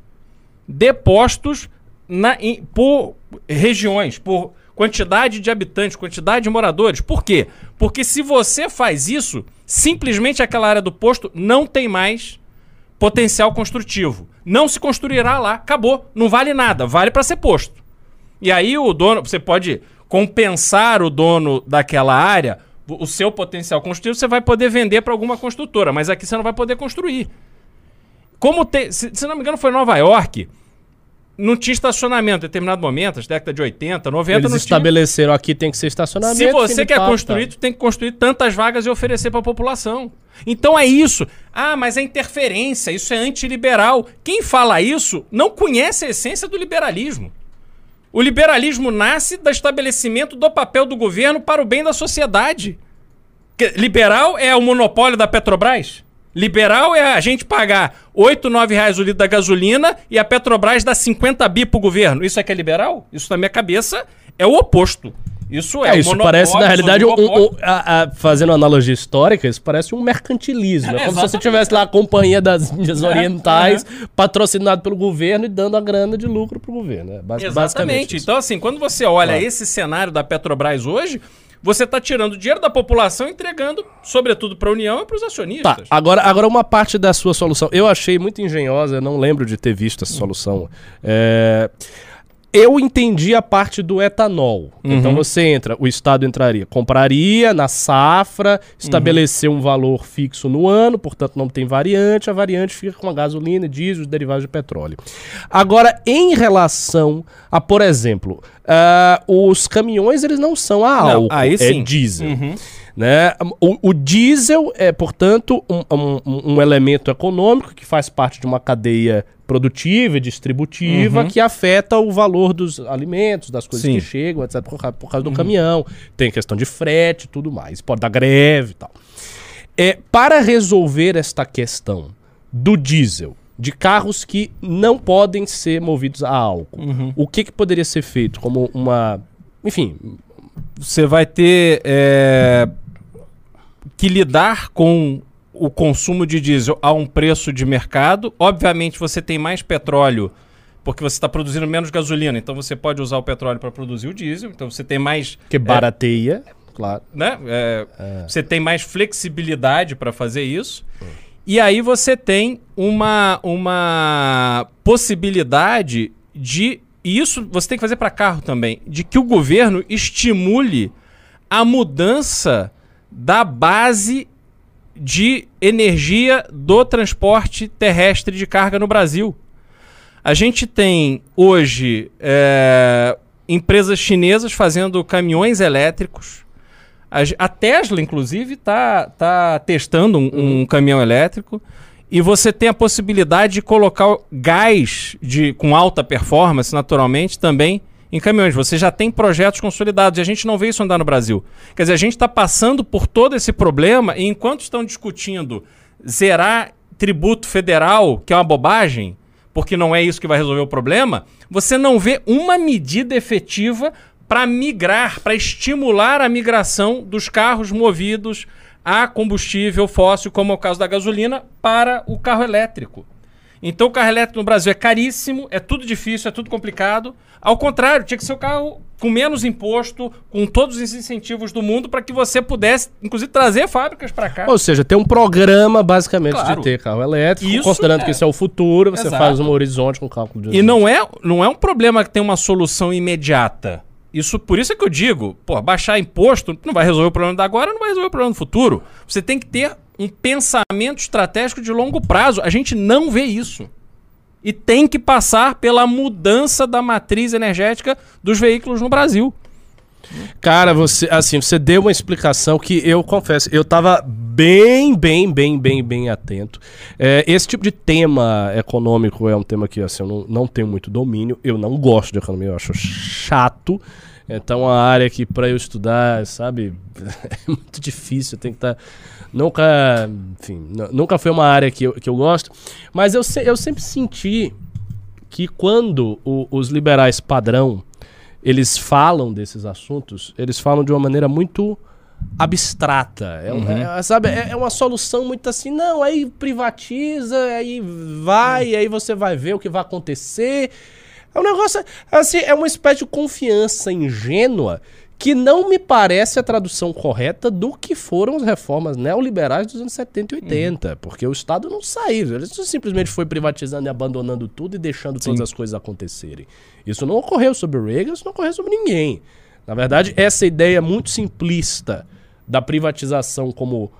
S2: de postos na, em- por regiões, por quantidade de habitantes, quantidade de moradores. Por quê? Porque se você faz isso, simplesmente aquela área do posto não tem mais potencial construtivo. Não se construirá lá, acabou, não vale nada, vale para ser posto. E aí o dono, você pode compensar o dono daquela área, o seu potencial construtivo, você vai poder vender para alguma construtora, mas aqui você não vai poder construir. Como se, se não me engano foi Nova York, não tinha estacionamento em determinado momento, nas décadas de 80, 90
S1: eles
S2: não tinha.
S1: estabeleceram aqui tem que ser estacionamento.
S2: Se você
S1: de
S2: quer
S1: papo,
S2: construir,
S1: tá.
S2: tu tem que construir tantas vagas e oferecer para a população. Então é isso. Ah, mas é interferência, isso é antiliberal. Quem fala isso não conhece a essência do liberalismo. O liberalismo nasce do estabelecimento do papel do governo para o bem da sociedade. Liberal é o monopólio da Petrobras? Liberal é a gente pagar 8, 9 reais o litro da gasolina e a Petrobras dá 50 bi pro governo. Isso é que é liberal? Isso na minha cabeça é o oposto. Isso é,
S1: É,
S2: o
S1: isso parece, na realidade, um, um- a- a- fazendo analogia histórica, isso parece um mercantilismo. É, como se você
S2: exatamente.
S1: tivesse lá a Companhia das Índias
S2: É,
S1: Orientais, patrocinado pelo governo e dando a grana de lucro pro governo. É, basi- basicamente.
S2: Exatamente.
S1: isso.
S2: Então, assim, quando você olha esse cenário da Petrobras hoje, você está tirando dinheiro da população e entregando, sobretudo para a União e para os
S1: Tá,
S2: acionistas.
S1: agora, agora uma parte da sua solução. Eu achei muito engenhosa, não lembro de ter visto essa solução. É, Eu entendi a parte do etanol. Então você entra, o Estado entraria, compraria na safra, estabelecer um valor fixo no ano, portanto não tem variante, a variante fica com a gasolina, diesel, os derivados de petróleo. Agora, em relação a, por exemplo, ah, os caminhões eles não são a
S2: Não,
S1: álcool,
S2: aí
S1: é diesel. Né? O, o diesel é, portanto, um, um- um elemento econômico que faz parte de uma cadeia produtiva e distributiva que afeta o valor dos alimentos, das coisas
S2: Sim.
S1: que chegam, etc., por, causa- por causa do caminhão. Tem questão de frete e tudo mais. Pode dar greve e tal. É, para resolver esta questão do diesel, de carros que não podem ser movidos a álcool, o que, que poderia ser feito como uma. Enfim,
S2: Você vai ter é, que lidar com o consumo de diesel a um preço de mercado. Obviamente, você tem mais petróleo porque você está produzindo menos gasolina, então você pode usar o petróleo para produzir o diesel. Então você tem mais
S1: que barateia, claro.
S2: né? É, Você tem mais flexibilidade para fazer isso. E aí você tem uma, uma possibilidade de. E isso você tem que fazer para carro também, de que o governo estimule a mudança da base de energia do transporte terrestre de carga no Brasil. A gente tem hoje é, empresas chinesas fazendo caminhões elétricos. A, a Tesla, inclusive, está tá testando um, um caminhão elétrico. E você tem a possibilidade de colocar gás de, com alta performance, naturalmente, também em caminhões. Você já tem projetos consolidados e a gente não vê isso andar no Brasil. Quer dizer, a gente está passando por todo esse problema e enquanto estão discutindo zerar tributo federal, que é uma bobagem, porque não é isso que vai resolver o problema, você não vê uma medida efetiva para migrar, para estimular a migração dos carros movidos a combustível fóssil, como é o caso da gasolina, para o carro elétrico. Então o carro elétrico no Brasil é caríssimo, é tudo difícil, é tudo complicado. Ao contrário, tinha que ser o carro com menos imposto, com todos os incentivos do mundo para que você pudesse, inclusive, trazer fábricas para cá.
S1: Ou seja, tem um programa basicamente
S2: Claro.
S1: de ter carro elétrico,
S2: Isso
S1: considerando
S2: é.
S1: que isso é o futuro, você
S2: Exato.
S1: faz um horizonte com cálculo de
S2: E não é, não é um problema que tem uma solução imediata. Isso, por isso é que eu digo, pô, baixar imposto não vai resolver o problema da agora, não vai resolver o problema do futuro. Você tem que ter um pensamento estratégico de longo prazo. A gente não vê isso. E tem que passar pela mudança da matriz energética dos veículos no Brasil.
S1: Cara, você, assim, você deu uma explicação que eu confesso, eu tava bem, bem, bem, bem, bem atento. É, esse tipo de tema econômico é um tema que, assim, eu não, não tenho muito domínio. Eu não gosto de economia, eu acho chato. É uma área que para eu estudar, sabe, é muito difícil. Tem que estar. Nunca, enfim, nu- nunca foi uma área que eu, que eu gosto. Mas eu, se- eu sempre senti que quando o- os liberais padrão eles falam desses assuntos, eles falam de uma maneira muito abstrata. É, um- é, sabe, é, é uma solução muito assim, não, aí privatiza, aí vai, aí você vai ver o que vai acontecer. É um negócio, assim, é uma espécie de confiança ingênua que não me parece a tradução correta do que foram as reformas neoliberais dos anos 70 e 80, porque o Estado não saiu, ele simplesmente foi privatizando e abandonando tudo e deixando todas as coisas acontecerem. Isso não ocorreu sobre o Reagan, isso não ocorreu sobre ninguém. Na verdade, essa ideia muito simplista da privatização como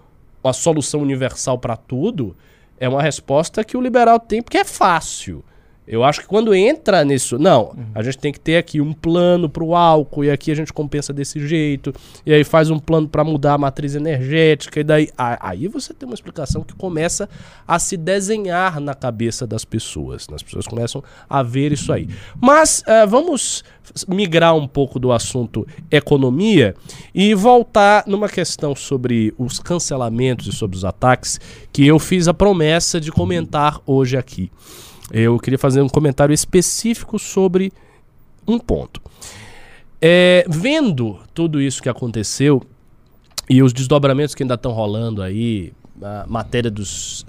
S1: uma solução universal para tudo é uma resposta que o liberal tem porque é fácil. Eu acho que quando entra nisso, não, a gente tem que ter aqui um plano para o álcool e aqui a gente compensa desse jeito e aí faz um plano para mudar a matriz energética e daí aí você tem uma explicação que começa a se desenhar na cabeça das pessoas, né? as pessoas começam a ver isso aí. Mas eh, vamos migrar um pouco do assunto economia e voltar numa questão sobre os cancelamentos e sobre os ataques que eu fiz a promessa de comentar hoje aqui. Eu queria fazer um comentário específico sobre um ponto. É, vendo tudo isso que aconteceu e os desdobramentos que ainda estão rolando aí, a matéria dos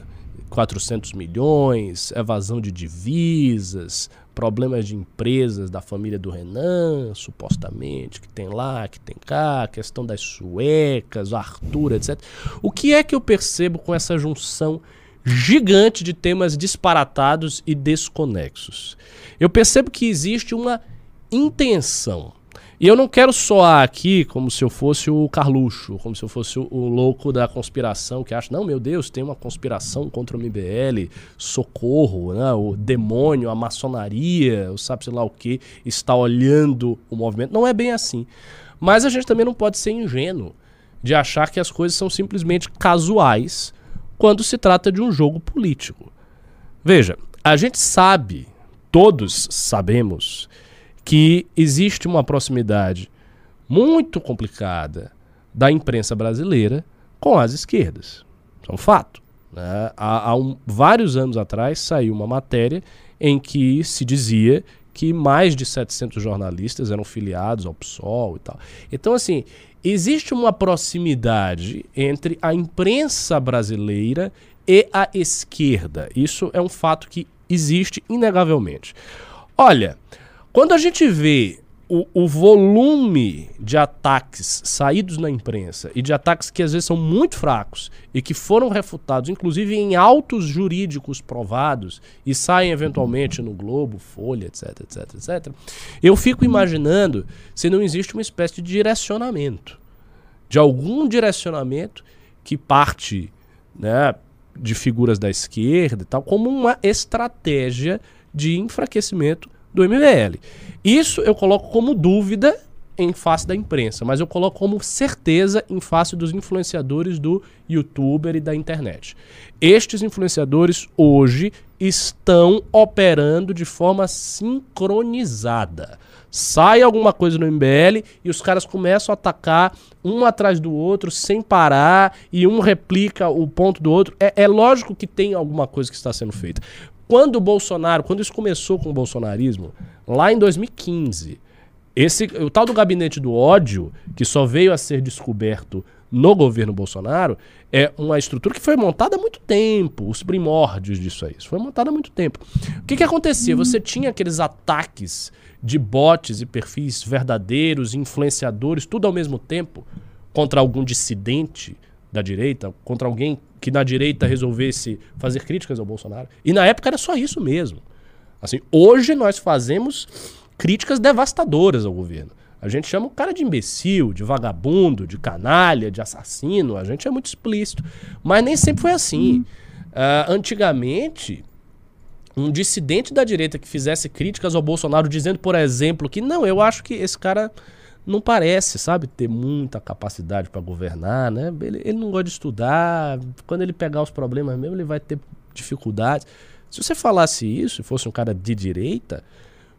S1: 400 milhões, evasão de divisas, problemas de empresas da família do Renan, supostamente, que tem lá, que tem cá, questão das suecas, Arthur, etc. O que é que eu percebo com essa junção gigante de temas disparatados e desconexos? Eu percebo que existe uma intenção. E eu não quero soar aqui como se eu fosse o Carluxo, como se eu fosse o, louco da conspiração que acha, não, meu Deus, tem uma conspiração contra o MBL, socorro, né, o demônio, a maçonaria, o sabe sei lá o que, está olhando o movimento. Não é bem assim. Mas a gente também não pode ser ingênuo de achar que as coisas são simplesmente casuais quando se trata de um jogo político. Veja, a gente sabe, todos sabemos, que existe uma proximidade muito complicada da imprensa brasileira com as esquerdas. Isso é um fato. né? Há, há um- vários anos atrás saiu uma matéria em que se dizia que mais de 700 jornalistas eram filiados ao PSOL e tal. Então, assim, existe uma proximidade entre a imprensa brasileira e a esquerda. Isso é um fato que existe inegavelmente. Olha, quando a gente vê o, o volume de ataques saídos na imprensa e de ataques que às vezes são muito fracos e que foram refutados, inclusive em autos jurídicos provados e saem eventualmente no Globo, Folha, etc, etc, etc, eu fico imaginando se não existe uma espécie de direcionamento, de algum direcionamento que parte, né, de figuras da esquerda e tal, como uma estratégia de enfraquecimento do MBL. Isso eu coloco como dúvida em face da imprensa, mas eu coloco como certeza em face dos influenciadores do youtuber e da internet. Estes influenciadores hoje estão operando de forma sincronizada. Sai alguma coisa no MBL e os caras começam a atacar um atrás do outro sem parar e um replica o ponto do outro. É, é lógico que tem alguma coisa que está sendo feita. Quando o Bolsonaro, quando isso começou com o bolsonarismo, lá em 2015, esse, o tal do gabinete do ódio, que só veio a ser descoberto no governo Bolsonaro, é uma estrutura que foi montada há muito tempo, os primórdios disso aí. Isso foi montado há muito tempo. O que, que acontecia? Você tinha aqueles ataques de bots e perfis verdadeiros, influenciadores, tudo ao mesmo tempo, contra algum dissidente da direita, contra alguém que na direita resolvesse fazer críticas ao Bolsonaro. E na época era só isso mesmo. Assim, hoje nós fazemos críticas devastadoras ao governo. A gente chama o cara de imbecil, de vagabundo, de canalha, de assassino. A gente é muito explícito. Mas nem sempre foi assim. Uh, antigamente, um dissidente da direita que fizesse críticas ao Bolsonaro, dizendo, por exemplo, que não, eu acho que esse cara não parece, sabe, ter muita capacidade para governar, né? Ele, ele não gosta de estudar. Quando ele pegar os problemas mesmo, ele vai ter dificuldades. Se você falasse isso, e fosse um cara de direita,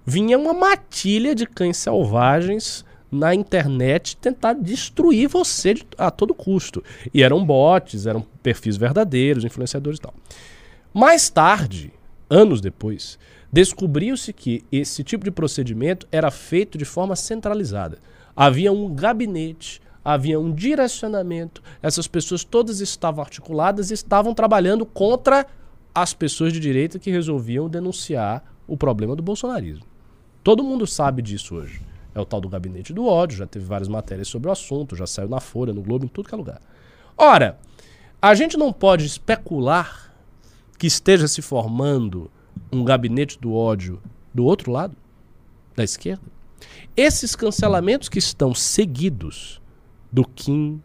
S1: vinha uma matilha de cães selvagens na internet tentar destruir você a todo custo. E eram bots, eram perfis verdadeiros, influenciadores e tal. Mais tarde, anos depois, descobriu-se que esse tipo de procedimento era feito de forma centralizada. Havia um gabinete, havia um direcionamento, essas pessoas todas estavam articuladas e estavam trabalhando contra as pessoas de direita que resolviam denunciar o problema do bolsonarismo. Todo mundo sabe disso hoje. É o tal do gabinete do ódio, já teve várias matérias sobre o assunto, já saiu na Folha, no Globo, em tudo que é lugar. Ora, a gente não pode especular que esteja se formando um gabinete do ódio do outro lado, da esquerda. Esses cancelamentos que estão seguidos do Kim,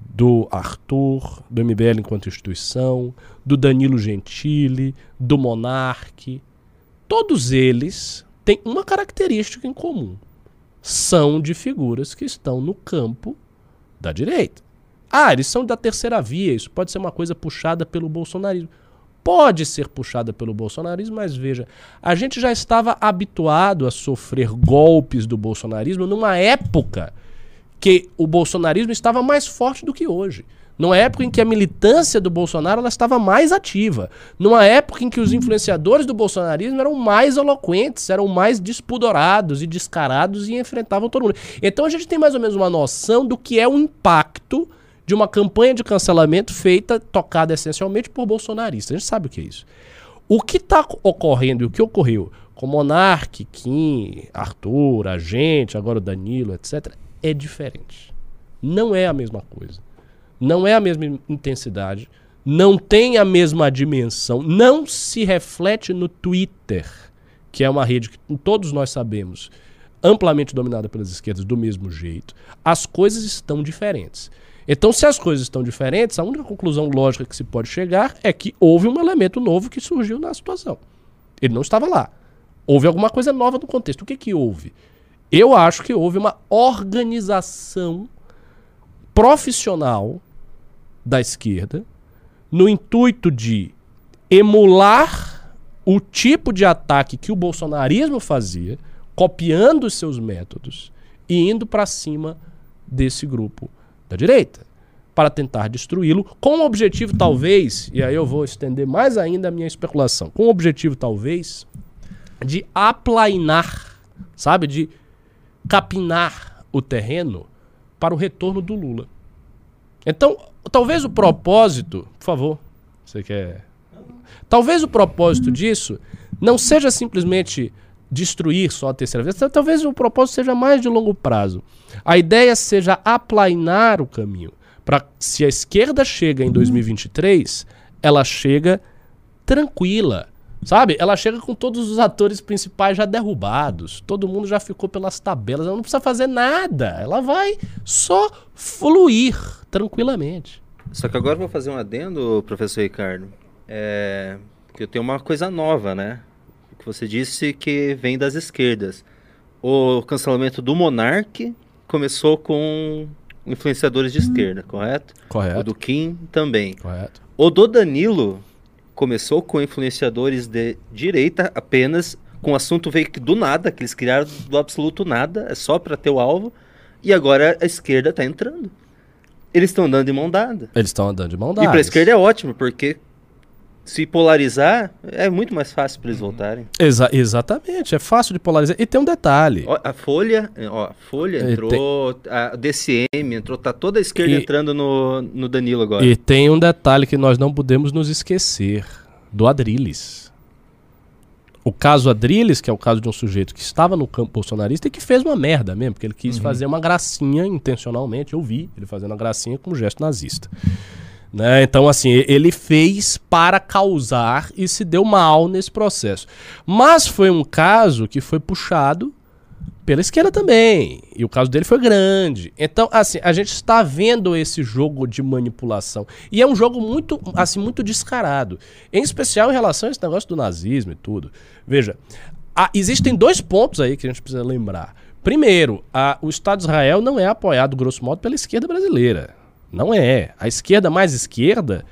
S1: do Arthur, do MBL enquanto instituição, do Danilo Gentili, do Monarque, todos eles têm uma característica em comum. São de figuras que estão no campo da direita. Ah, eles são da terceira via, isso pode ser uma coisa puxada pelo bolsonarismo. Pode ser puxada pelo bolsonarismo, mas veja, a gente já estava habituado a sofrer golpes do bolsonarismo numa época que o bolsonarismo estava mais forte do que hoje. Numa época em que a militância do Bolsonaro ela estava mais ativa. Numa época em que os influenciadores do bolsonarismo eram mais eloquentes, eram mais despudorados e descarados e enfrentavam todo mundo. Então a gente tem mais ou menos uma noção do que é o impacto de uma campanha de cancelamento feita, tocada essencialmente por bolsonaristas. A gente sabe o que é isso. O que está ocorrendo e o que ocorreu com Monark, Kim, Arthur, a gente, agora o Danilo, etc., é diferente. Não é a mesma coisa. Não é a mesma intensidade. Não tem a mesma dimensão. Não se reflete no Twitter, que é uma rede que todos nós sabemos, amplamente dominada pelas esquerdas do mesmo jeito. As coisas estão diferentes. Então, se as coisas estão diferentes, a única conclusão lógica que se pode chegar é que houve um elemento novo que surgiu na situação. Ele não estava lá. Houve alguma coisa nova no contexto. O que, que houve? Eu acho que houve uma organização profissional da esquerda no intuito de emular o tipo de ataque que o bolsonarismo fazia, copiando os seus métodos e indo para cima desse grupo da direita para tentar destruí-lo, com o objetivo talvez, e aí eu vou estender mais ainda a minha especulação, com o objetivo talvez de aplainar, sabe, de capinar o terreno para o retorno do Lula. Então, talvez o propósito, por favor, você quer. Talvez o propósito disso não seja simplesmente destruir só a terceira vez, talvez o propósito seja mais de longo prazo. A ideia seja aplainar o caminho. Para se a esquerda chega em 2023, ela chega tranquila, Sabe? Ela chega com todos os atores principais já derrubados. Todo mundo já ficou pelas tabelas. Ela não precisa fazer nada. Ela vai só fluir tranquilamente.
S3: Só que agora eu vou fazer um adendo, professor Ricardo. É... Porque eu tenho uma coisa nova, né? Que você disse que vem das esquerdas. O cancelamento do Monark começou com influenciadores de esquerda, correto?
S1: Correto.
S3: O do Kim também.
S1: Correto.
S3: O do Danilo começou com influenciadores de direita apenas, com o assunto veio do nada, que eles criaram do absoluto nada, é só para ter o alvo, e agora a esquerda está entrando. Eles estão andando de mão dada.
S1: Eles estão andando de mão dada.
S3: E para a esquerda é ótimo, porque se polarizar, é muito mais fácil para eles uhum. voltarem.
S1: Exa exatamente, é fácil de polarizar. E tem um detalhe.
S3: Ó, a Folha, ó, a Folha entrou, tem... a DCM entrou, tá toda a esquerda e... entrando no, no Danilo agora.
S1: E tem um detalhe que nós não podemos nos esquecer, do Adrilles. o caso Adrilles, que é o caso de um sujeito que estava no campo bolsonarista e que fez uma merda mesmo, porque ele quis fazer uma gracinha intencionalmente. Eu vi ele fazendo uma gracinha com um gesto nazista. Né? Então, assim, ele fez para causar e se deu mal nesse processo. Mas foi um caso que foi puxado pela esquerda também. E o caso dele foi grande. Então, assim, a gente está vendo esse jogo de manipulação. E é um jogo muito, assim, muito descarado. Em especial em relação a esse negócio do nazismo e tudo. Veja, existem dois pontos aí que a gente precisa lembrar. Primeiro, a- o Estado de Israel não é apoiado, grosso modo, pela esquerda brasileira. Não é. A esquerda mais esquerda,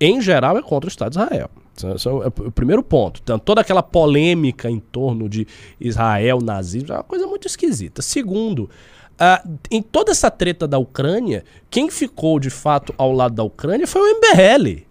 S1: em geral, é contra o Estado de Israel. Esse é o, é o primeiro ponto. Então, toda aquela polêmica em torno de Israel, nazismo, é uma coisa muito esquisita. Segundo, ah, em toda essa treta da Ucrânia, quem ficou de fato ao lado da Ucrânia foi o MBL.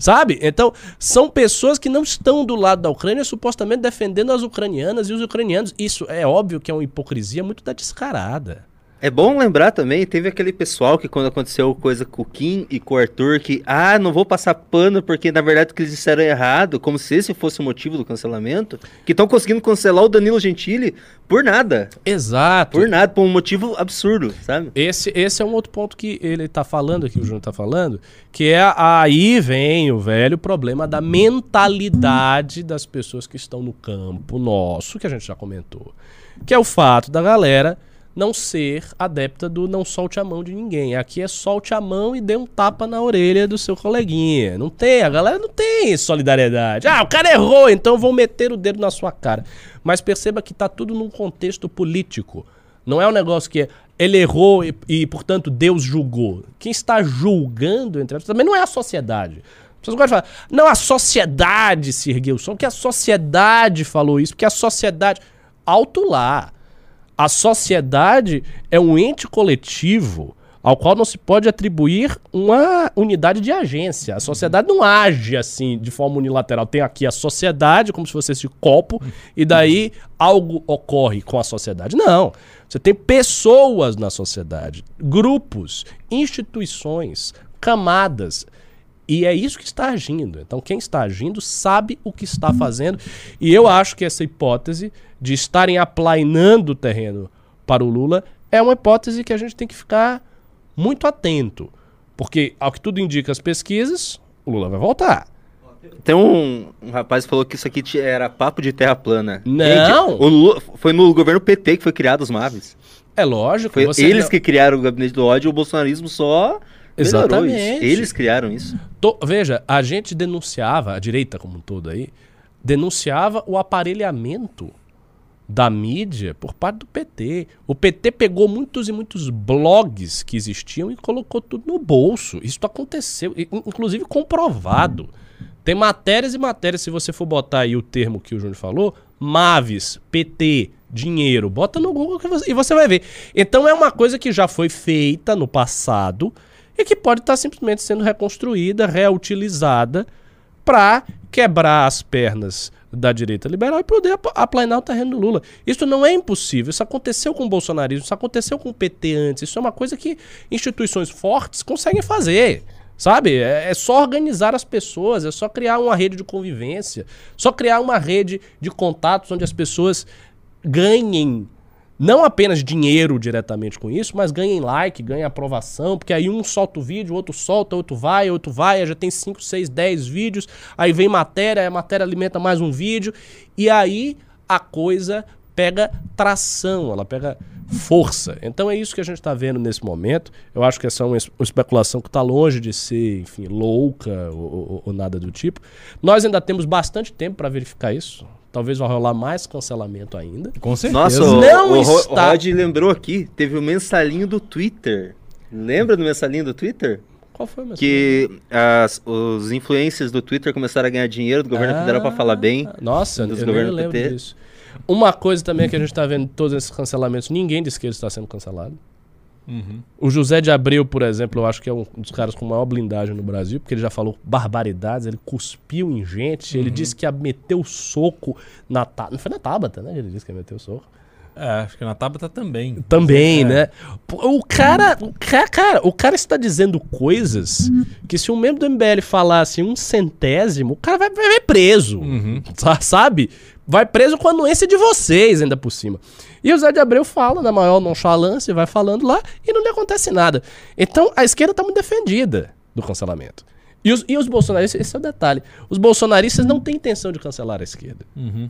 S1: Sabe? Então, são pessoas que não estão do lado da Ucrânia, supostamente defendendo as ucranianas e os ucranianos. Isso é óbvio que é uma hipocrisia muito da descarada.
S3: É bom lembrar também, teve aquele pessoal que quando aconteceu coisa com o Kim e com o Arthur, que, ah, não vou passar pano porque na verdade o que eles disseram é errado, como se esse fosse o motivo do cancelamento, que estão conseguindo cancelar o Danilo Gentili por nada,
S1: Exato.
S3: por nada, por um motivo absurdo, sabe?
S1: Esse, esse é um outro ponto que ele tá falando aqui, o Júnior tá falando, que é aí vem o velho problema da mentalidade das pessoas que estão no campo nosso, que a gente já comentou. Que é o fato da galera não ser adepta do não solte a mão de ninguém. Aqui é solte a mão e dê um tapa na orelha do seu coleguinha. Não tem, a galera não tem solidariedade. Ah, o cara errou, então vou meter o dedo na sua cara. Mas perceba que tá tudo num contexto político. Não é um negócio que ele errou e, e, portanto, Deus julgou. Quem está julgando, entre aspas, também não é a sociedade. Pessoas gostam de falar, não, a sociedade se ergueu, só que a sociedade falou isso, porque a sociedade. Alto lá. A sociedade é um ente coletivo ao qual não se pode atribuir uma unidade de agência. A sociedade não age assim de forma unilateral. Tem aqui a sociedade como se fosse esse copo e daí algo ocorre com a sociedade. Não. Você tem pessoas na sociedade, grupos, instituições, camadas. E é isso que está agindo. Então, quem está agindo sabe o que está fazendo. E eu acho que essa hipótese de estarem aplainando o terreno para o Lula é uma hipótese que a gente tem que ficar muito atento. Porque, ao que tudo indica as pesquisas, o Lula vai voltar.
S3: Tem um, um rapaz que falou que isso aqui era papo de terra plana.
S1: Não.
S3: o Lula- foi no governo PT que foi criado os MAVs.
S1: É lógico.
S3: Foi eles
S1: não-
S3: que criaram o gabinete do ódio e o bolsonarismo só melhorou isso.
S1: Exatamente.
S3: Eles criaram isso.
S1: To- Veja, a gente denunciava, a direita como um todo aí, denunciava o aparelhamento da mídia por parte do PT. O PT pegou muitos e muitos blogs que existiam e colocou tudo no bolso. Isso aconteceu, inclusive comprovado. Tem matérias e matérias, se você for botar aí o termo que o Júnior falou, Maves, PT, dinheiro, bota no Google você- e você vai ver. Então é uma coisa que já foi feita no passado e que pode estar simplesmente sendo reconstruída, reutilizada para quebrar as pernas da direita liberal e poder ap- aplanar o terreno do Lula. Isso não é impossível. Isso aconteceu com o bolsonarismo, isso aconteceu com o PT antes. Isso é uma coisa que instituições fortes conseguem fazer. Sabe? É, é só organizar as pessoas, é só criar uma rede de convivência, só criar uma rede de contatos onde as pessoas ganhem não apenas dinheiro diretamente com isso, mas ganhem like, ganhem aprovação, porque aí um solta o vídeo, outro solta, outro vai, outro vai, já tem 5, 6, 10 vídeos, aí vem matéria, a matéria alimenta mais um vídeo, e aí a coisa pega tração, ela pega força. Então é isso que a gente está vendo nesse momento. Eu acho que essa é uma especulação que está longe de ser, enfim, louca ou, ou- ou nada do tipo. Nós ainda temos bastante tempo para verificar isso. Talvez vai rolar mais cancelamento ainda.
S2: Com certeza.
S3: Nossa, o,
S1: Não
S3: o,
S1: está-
S3: o Rod lembrou aqui, teve o mensalinho do Twitter. Lembra do mensalinho do Twitter?
S1: Qual foi, meu
S3: Que as, os influencers do Twitter começaram a ganhar dinheiro do governo
S1: Ah,
S3: federal pra falar bem.
S1: Nossa,
S3: dos
S1: eu
S3: governos
S1: lembro
S3: PT.
S1: disso. Uma coisa também que a gente está vendo em todos esses cancelamentos, ninguém de esquerda está sendo cancelado.
S2: Uhum.
S1: O José de Abreu, por exemplo, eu acho que é um dos caras com maior blindagem no Brasil, porque ele já falou barbaridades, ele cuspiu em gente, ele disse que ia meter o soco na Tabata. Não foi na Tabata, né? Ele disse que ia meter o soco.
S2: É, acho que na Tabata também.
S1: Também,
S2: É.
S1: né? O cara, o cara, cara, o cara está dizendo coisas que se um membro do MBL falasse um centésimo, o cara vai, vai, vai preso.
S2: Uhum.
S1: Sa- Sabe? Vai preso com a anuência de vocês, ainda por cima. E o Zé de Abreu fala na maior nonchalância, vai falando lá e não lhe acontece nada. Então a esquerda está muito defendida do cancelamento. E os, e os bolsonaristas, esse é o detalhe: os bolsonaristas não têm intenção de cancelar a esquerda.
S2: Uhum.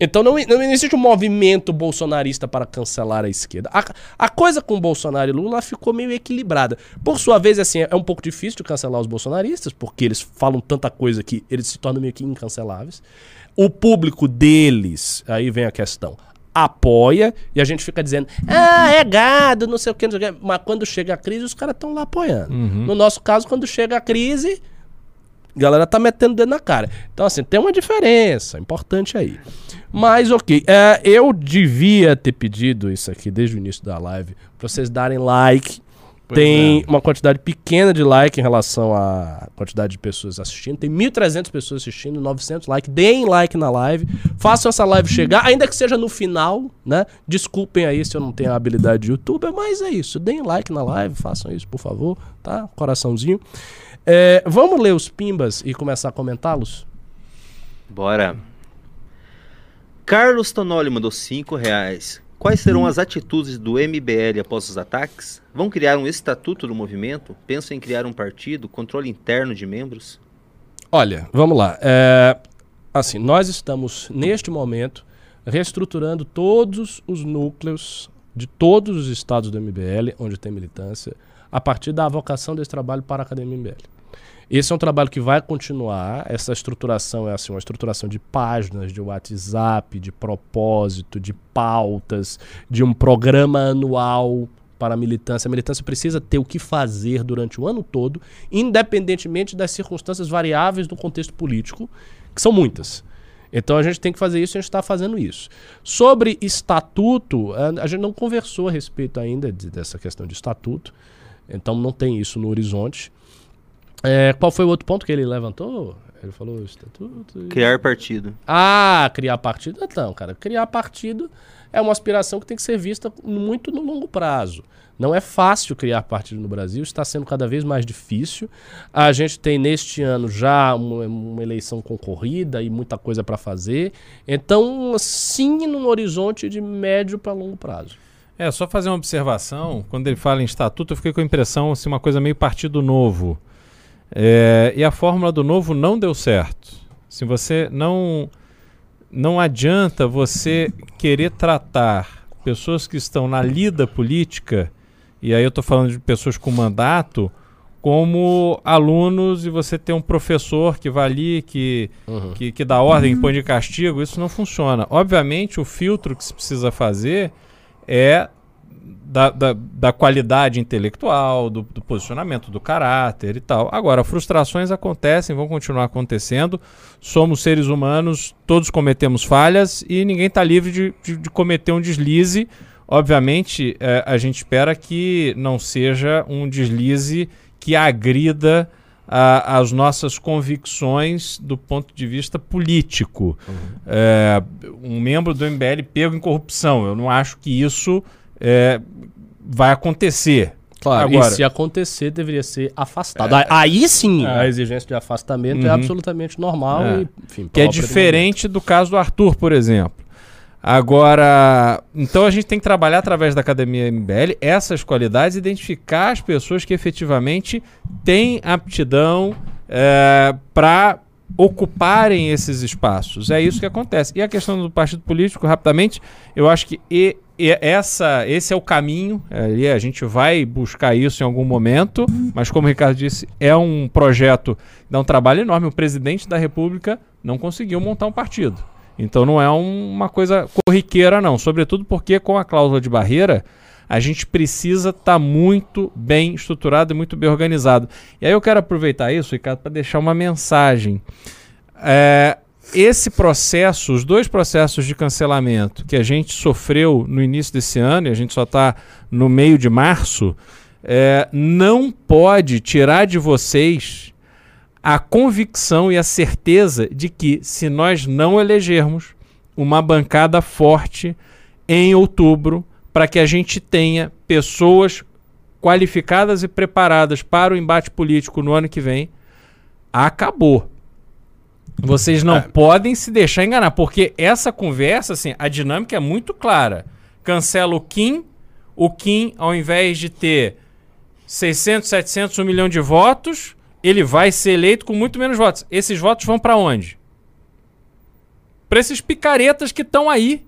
S1: Então não, não existe um movimento bolsonarista para cancelar a esquerda. A, a coisa com Bolsonaro e Lula ficou meio equilibrada. Por sua vez, assim, é um pouco difícil de cancelar os bolsonaristas, porque eles falam tanta coisa que eles se tornam meio que incanceláveis. O público deles, aí vem a questão, apoia e a gente fica dizendo, ah, é gado, não sei o que, não sei o que. Mas quando chega a crise, os caras estão lá apoiando. No nosso caso, quando chega a crise, a galera tá metendo o dedo na cara. Então, assim, tem uma diferença importante aí. Mas, ok. é, eu devia ter pedido isso aqui desde o início da live. Pra vocês darem like.
S2: Pois
S1: tem
S2: é.
S1: uma quantidade pequena de like em relação à quantidade de pessoas assistindo. Tem 1.300 pessoas assistindo, 900 likes. Deem like na live. Façam essa live chegar, ainda que seja no final, né? Desculpem aí se eu não tenho a habilidade de youtuber, mas é isso. Deem like na live, façam isso, por favor, tá? Coraçãozinho. É, vamos ler os pimbas e começar a comentá-los?
S3: Bora. Carlos Tonoli mandou 5 reais. Quais serão as atitudes do MBL após os ataques? Vão criar um estatuto do movimento? Pensam em criar um partido? Controle interno de membros?
S1: Olha, vamos lá. É, assim, nós estamos, neste momento, reestruturando todos os núcleos de todos os estados do MBL, onde tem militância, a partir da vocação desse trabalho para a Academia MBL. Esse é um trabalho que vai continuar. Essa estruturação é assim, uma estruturação de páginas, de WhatsApp, de propósito, de pautas, de um programa anual para a militância. A militância precisa ter o que fazer durante o ano todo, independentemente das circunstâncias variáveis do contexto político, que são muitas. Então a gente tem que fazer isso e a gente está fazendo isso. Sobre estatuto, a, gente não conversou a respeito ainda de- dessa questão de estatuto, então não tem isso no horizonte. É, qual foi o outro ponto que ele levantou? Ele falou estatuto. e-
S3: Criar partido.
S1: ah, criar partido? Então, cara, criar partido é uma aspiração que tem que ser vista muito no longo prazo. Não é fácil criar partido no Brasil, está sendo cada vez mais difícil. A gente tem neste ano já uma, uma eleição concorrida e muita coisa para fazer. Então, sim, num horizonte de médio para longo prazo.
S2: É, só fazer uma observação. Quando ele fala em estatuto, eu fiquei com a impressão assim, uma coisa meio partido novo. É, e a fórmula do novo não deu certo. Se você não não adianta você querer tratar pessoas que estão na lida política, e aí eu estou falando de pessoas com mandato, como alunos e você ter um professor que vai ali, que, que, que dá ordem, põe de castigo, isso não funciona. Obviamente, o filtro que se precisa fazer é da, da, da qualidade intelectual, do, do posicionamento, do caráter e tal. Agora, frustrações acontecem, vão continuar acontecendo. Somos seres humanos, todos cometemos falhas e ninguém está livre de, de, de cometer um deslize. Obviamente, eh, a gente espera que não seja um deslize que agrida a- as nossas convicções do ponto de vista político. É, um membro do MBL pego em corrupção. Eu não acho que isso é, vai acontecer.
S1: Claro,
S2: Agora-
S1: e se acontecer, deveria ser afastado. Aí- Aí sim,
S2: É.
S1: a exigência de afastamento é
S2: Uhum.
S1: absolutamente normal.
S2: É.
S1: E, enfim,
S2: Que é diferente do caso do Arthur, por exemplo. Agora, então a gente tem que trabalhar através da Academia MBL essas qualidades, identificar as pessoas que efetivamente têm aptidão para ocuparem esses espaços. É isso que acontece. E a questão do partido político, rapidamente, eu acho que e- e essa, esse é o caminho. Ali a gente vai buscar isso em algum momento, mas como o Ricardo disse, é um projeto, dá um trabalho enorme. O presidente da República não conseguiu montar um partido. Então não é um- uma coisa corriqueira, não. Sobretudo porque com a cláusula de barreira, a gente precisa estar muito bem estruturado e muito bem organizado. E aí eu quero aproveitar isso, Ricardo, para deixar uma mensagem. É, esse processo, os dois processos de cancelamento que a gente sofreu no início desse ano, e a gente só está no meio de março, é, não pode tirar de vocês a convicção e a certeza de que se nós não elegermos uma bancada forte em outubro para que a gente tenha pessoas qualificadas e preparadas para o embate político no ano que vem, acabou. Vocês não é. podem se deixar enganar, porque essa conversa, assim, a dinâmica é muito clara. Cancela o Kim, o Kim, ao invés de ter 600, 700, 1 milhão de votos, ele vai ser eleito com muito menos votos. Esses votos vão para onde? Para esses picaretas que estão aí,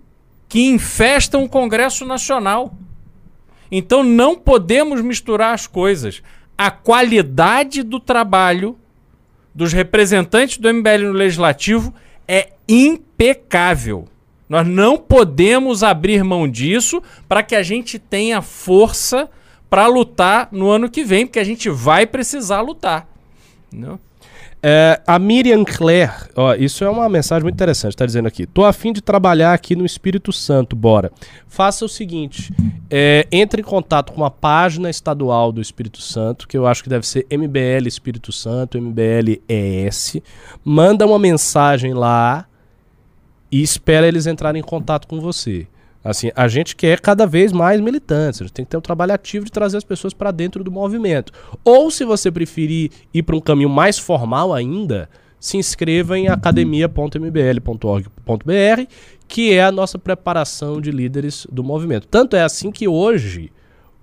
S2: que infestam o Congresso Nacional. Então não podemos misturar as coisas. A qualidade do trabalho dos representantes do MBL no legislativo é impecável. Nós não podemos abrir mão disso para que a gente tenha força para lutar no ano que vem, porque a gente vai precisar lutar. Não?
S1: É, a Miriam Claire, ó, isso é uma mensagem muito interessante, está dizendo aqui. Tô afim de trabalhar aqui no Espírito Santo, bora. Faça o seguinte: é, entre em contato com a página estadual do Espírito Santo, que eu acho que deve ser MBL Espírito Santo, MBL ES. Manda uma mensagem lá e espera eles entrarem em contato com você. Assim, a gente quer cada vez mais militantes, a gente tem que ter um trabalho ativo de trazer as pessoas para dentro do movimento. Ou, se você preferir ir para um caminho mais formal ainda, se inscreva em academia.mbl.org.br, que é a nossa preparação de líderes do movimento. Tanto é assim que hoje,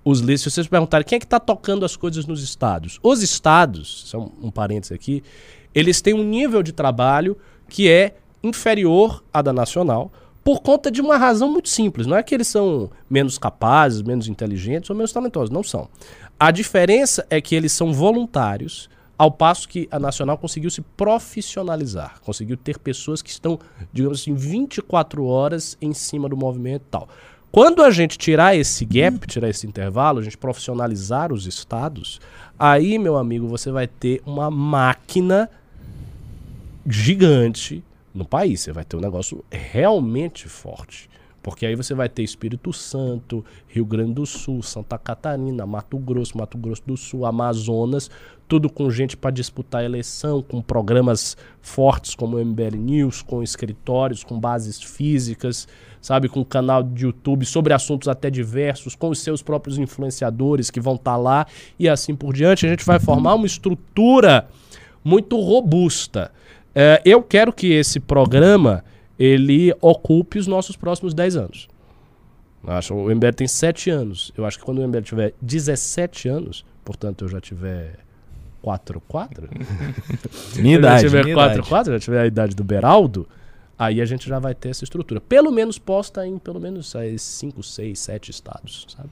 S1: os líderes, se vocês perguntarem quem é que está tocando as coisas nos estados, os estados, são um parênteses aqui, eles têm um nível de trabalho que é inferior à da nacional, por conta de uma razão muito simples. Não é que eles são menos capazes, menos inteligentes ou menos talentosos. Não são. A diferença é que eles são voluntários, ao passo que a Nacional conseguiu se profissionalizar. Conseguiu ter pessoas que estão, digamos assim, 24 horas em cima do movimento e tal. Quando a gente tirar esse gap, tirar esse intervalo, a gente profissionalizar os estados, aí, meu amigo, você vai ter uma máquina gigante no país. Você vai ter um negócio realmente forte. Porque aí você vai ter Espírito Santo, Rio Grande do Sul, Santa Catarina, Mato Grosso, Mato Grosso do Sul, Amazonas, tudo com gente para disputar a eleição, com programas fortes como o MBL News, com escritórios, com bases físicas, sabe, com canal de YouTube sobre assuntos até diversos, com os seus próprios influenciadores que vão estar tá lá e assim por diante. A gente vai formar uma estrutura muito robusta. É, eu quero que esse programa ele ocupe os nossos próximos 10 anos. Acho, o MBL tem 7 anos. Eu acho que quando o MBL tiver 17 anos, portanto eu já tiver 4, 4?
S2: minha idade.
S1: Já tiver
S2: minha
S1: 4, idade. 4, já tiver a idade do Beraldo, aí a gente já vai ter essa estrutura. Pelo menos posta em pelo menos 5, 6, 7 estados, sabe?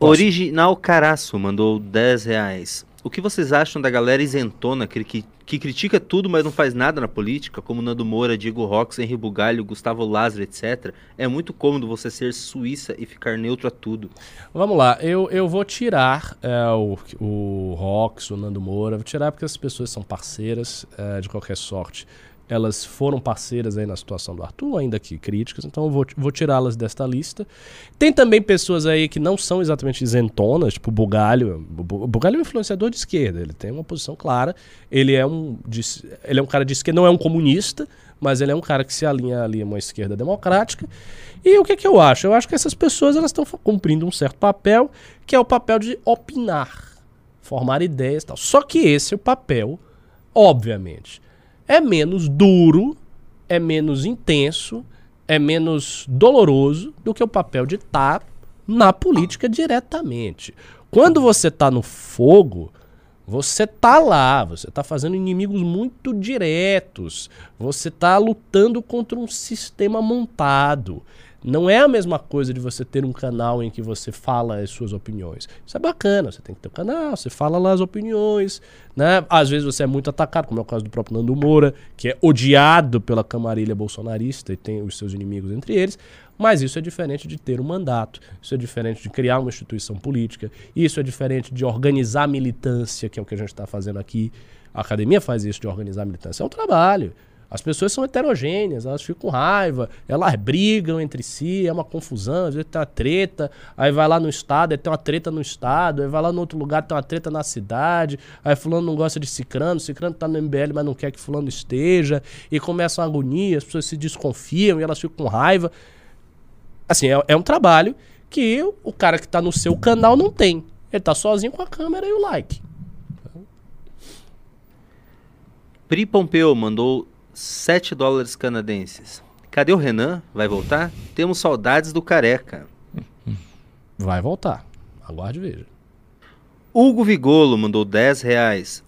S3: Original Caraço mandou 10 reais. O que vocês acham da galera isentona que, que, que, critica tudo, mas não faz nada na política, como Nando Moura, Diego Rox, Henri Bugalho, Gustavo Lázaro, etc. É muito cômodo você ser suíça e ficar neutro a tudo.
S1: Vamos lá, eu, eu vou tirar é, o, o Rox, o Nando Moura, vou tirar porque as pessoas são parceiras é, de qualquer sorte elas foram parceiras aí na situação do Arthur, ainda que críticas, então eu vou, vou tirá-las desta lista. Tem também pessoas aí que não são exatamente isentonas, tipo o Bugalho. O Bugalho é um influenciador de esquerda, ele tem uma posição clara. Ele é um, ele é um cara de esquerda, não é um comunista, mas ele é um cara que se alinha ali a uma esquerda democrática. E o que, que eu acho? Eu acho que essas pessoas elas estão cumprindo um certo papel, que é o papel de opinar, formar ideias e tal. Só que esse é o papel, obviamente é menos duro, é menos intenso, é menos doloroso do que o papel de estar tá na política diretamente. Quando você está no fogo, você tá lá, você tá fazendo inimigos muito diretos, você tá lutando contra um sistema montado. Não é a mesma coisa de você ter um canal em que você fala as suas opiniões. Isso é bacana, você tem que ter um canal, você fala lá as opiniões, né? Às vezes você é muito atacado, como é o caso do próprio Nando Moura, que é odiado pela camarilha bolsonarista e tem os seus inimigos entre eles, mas isso é diferente de ter um mandato, isso é diferente de criar uma instituição política, isso é diferente de organizar militância, que é o que a gente está fazendo aqui. A academia faz isso de organizar militância, é um trabalho. As pessoas são heterogêneas, elas ficam com raiva, elas brigam entre si, é uma confusão, às vezes tem uma treta, aí vai lá no estado, aí tem uma treta no estado, aí vai lá no outro lugar, tem uma treta na cidade, aí fulano não gosta de cicrano, cicrano tá no MBL, mas não quer que fulano esteja, e começa uma agonia, as pessoas se desconfiam e elas ficam com raiva. Assim, é, é um trabalho que o cara que tá no seu canal não tem. Ele tá sozinho com a câmera e o like.
S3: Pri Pompeu mandou 7 dólares canadenses. Cadê o Renan? Vai voltar? Temos saudades do careca.
S1: Vai voltar. Aguarde e veja.
S3: Hugo Vigolo mandou 10 reais.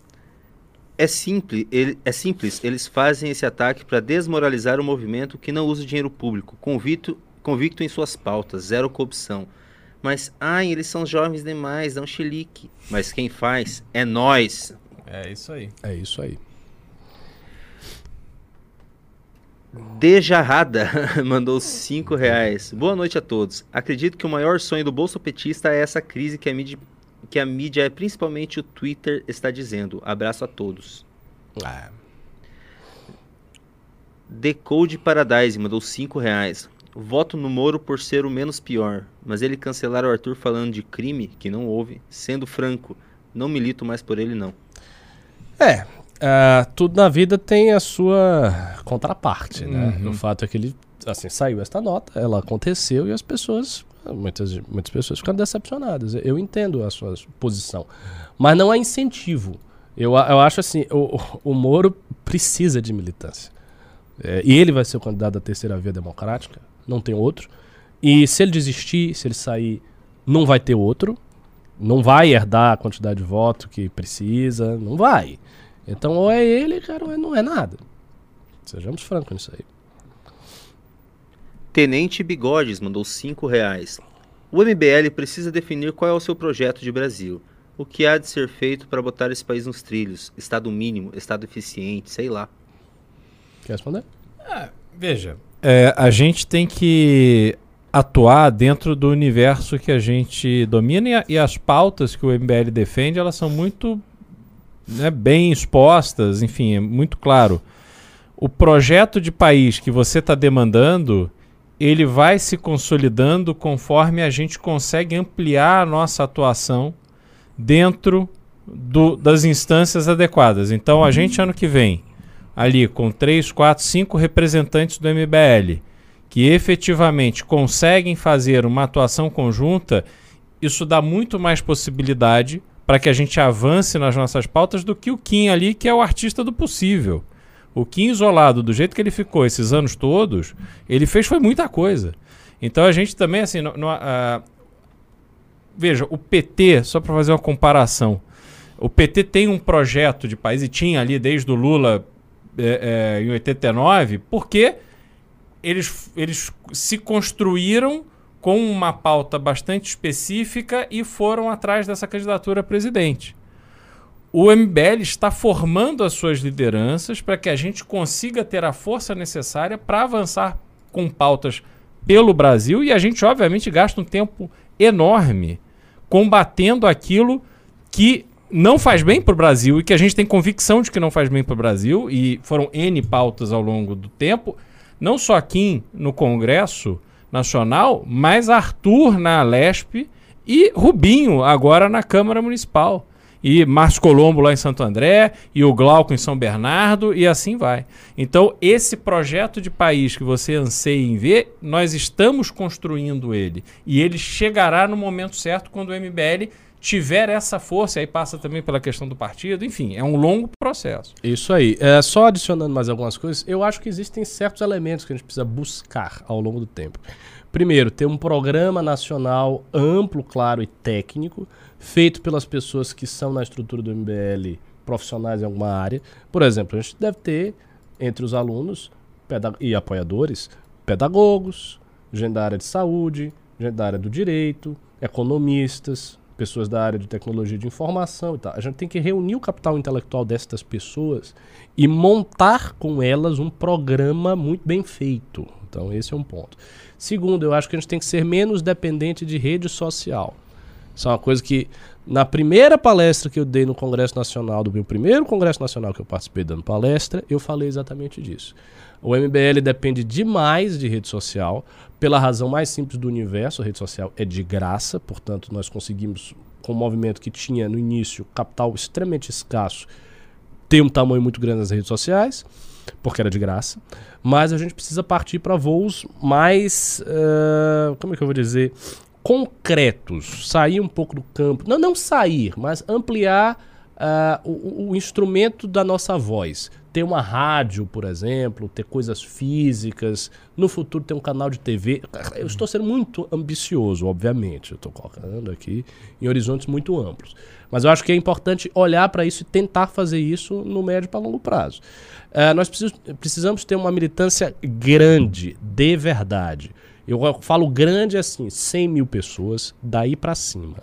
S3: É simples, ele, é simples, eles fazem esse ataque para desmoralizar o movimento que não usa dinheiro público, convicto, convicto em suas pautas, zero corrupção. Mas, ai, eles são jovens demais, dão chilique. Mas quem faz é nós.
S2: É isso aí.
S1: É isso aí.
S3: Dejarrada mandou 5 reais. Boa noite a todos. Acredito que o maior sonho do bolso petista é essa crise que a mídia, que a mídia, principalmente o Twitter, está dizendo. Abraço a todos.
S1: Ah,
S3: Decode Paradise mandou 5 reais. Voto no Moro por ser o menos pior, mas ele cancelar o Arthur falando de crime, que não houve, sendo franco, não milito mais por ele não.
S1: É, ah, tudo na vida tem a sua contraparte, né? O fato é que ele, assim, saiu esta nota, ela aconteceu e as pessoas, muitas, muitas pessoas ficaram decepcionadas. Eu entendo a sua posição, mas não há incentivo. Eu, eu acho assim, o, o Moro precisa de militância. É, e ele vai ser o candidato da terceira via democrática, não tem outro. E se ele desistir, se ele sair, não vai ter outro. Não vai herdar a quantidade de voto que precisa, não vai. Então, ou é ele, cara, ou é- não é nada. Sejamos francos nisso aí.
S3: Tenente Bigodes mandou 5 reais. O MBL precisa definir qual é o seu projeto de Brasil. O que há de ser feito para botar esse país nos trilhos? Estado mínimo, estado eficiente, sei lá.
S1: Quer responder?
S2: Veja, é, a gente tem que atuar dentro do universo que a gente domina e, a- e as pautas que o MBL defende, elas são muito né, bem expostas, enfim, é muito claro. O projeto de país que você está demandando, ele vai se consolidando conforme a gente consegue ampliar a nossa atuação dentro do- das instâncias adequadas. Então, a gente, ano que vem, ali com 3, 4, 5 representantes do MBL que efetivamente conseguem fazer uma atuação conjunta, isso dá muito mais possibilidade para que a gente avance nas nossas pautas do que o Kim ali, que é o artista do possível. O Kim isolado, do jeito que ele ficou esses anos todos, ele fez foi muita coisa. Então a gente também, assim, no- no- ah, veja, o PT, só para fazer uma comparação, o PT tem um projeto de país, e tinha ali desde o Lula é, é, em 89, porque eles, eles se construíram com uma pauta bastante específica e foram atrás dessa candidatura a presidente. O MBL está formando as suas lideranças para que a gente consiga ter a força necessária para avançar com pautas pelo Brasil e a gente, obviamente, gasta um tempo enorme combatendo aquilo que não faz bem para o Brasil e que a gente tem convicção de que não faz bem para o Brasil, e foram N pautas ao longo do tempo, não só aqui no Congresso Nacional, mas Arthur na Lesp e Rubinho agora na Câmara Municipal. E Márcio Colombo lá em Santo André, e o Glauco em São Bernardo, e assim vai. Então, esse projeto de país que você anseia em ver, nós estamos construindo ele. E ele chegará no momento certo quando o MBL tiver essa força, aí passa também pela questão do partido, enfim, é um longo processo.
S1: Isso aí. É, só adicionando mais algumas coisas, eu acho que existem certos elementos que a gente precisa buscar ao longo do tempo. Primeiro, ter um programa nacional amplo, claro e técnico, feito pelas pessoas que são na estrutura do MBL profissionais em alguma área. Por exemplo, a gente deve ter entre os alunos e apoiadores pedagogos, gente da área de saúde, gente da área do direito, economistas, pessoas da área de tecnologia de informação e tal. A gente tem que reunir o capital intelectual destas pessoas e montar com elas um programa muito bem feito. Então, esse é um ponto. Segundo, eu acho que a gente tem que ser menos dependente de rede social. Isso é uma coisa que, na primeira palestra que eu dei no Congresso Nacional, do meu primeiro Congresso Nacional que eu participei dando palestra, eu falei exatamente disso. O MBL depende demais de rede social, pela razão mais simples do universo, a rede social é de graça, portanto, nós conseguimos, com o movimento que tinha no início, capital extremamente escasso, ter um tamanho muito grande nas redes sociais, porque era de graça. Mas a gente precisa partir para voos mais. Uh, como é que eu vou dizer? Concretos. Sair um pouco do campo. Não, não sair, mas ampliar uh, o, o instrumento da nossa voz ter uma rádio, por exemplo, ter coisas físicas, no futuro ter um canal de TV. Eu estou sendo muito ambicioso, obviamente. Eu estou colocando aqui em horizontes muito amplos. Mas eu acho que é importante olhar para isso e tentar fazer isso no médio para longo prazo. Uh, nós precisamos ter uma militância grande, de verdade. Eu falo grande assim, 100 mil pessoas, daí para cima.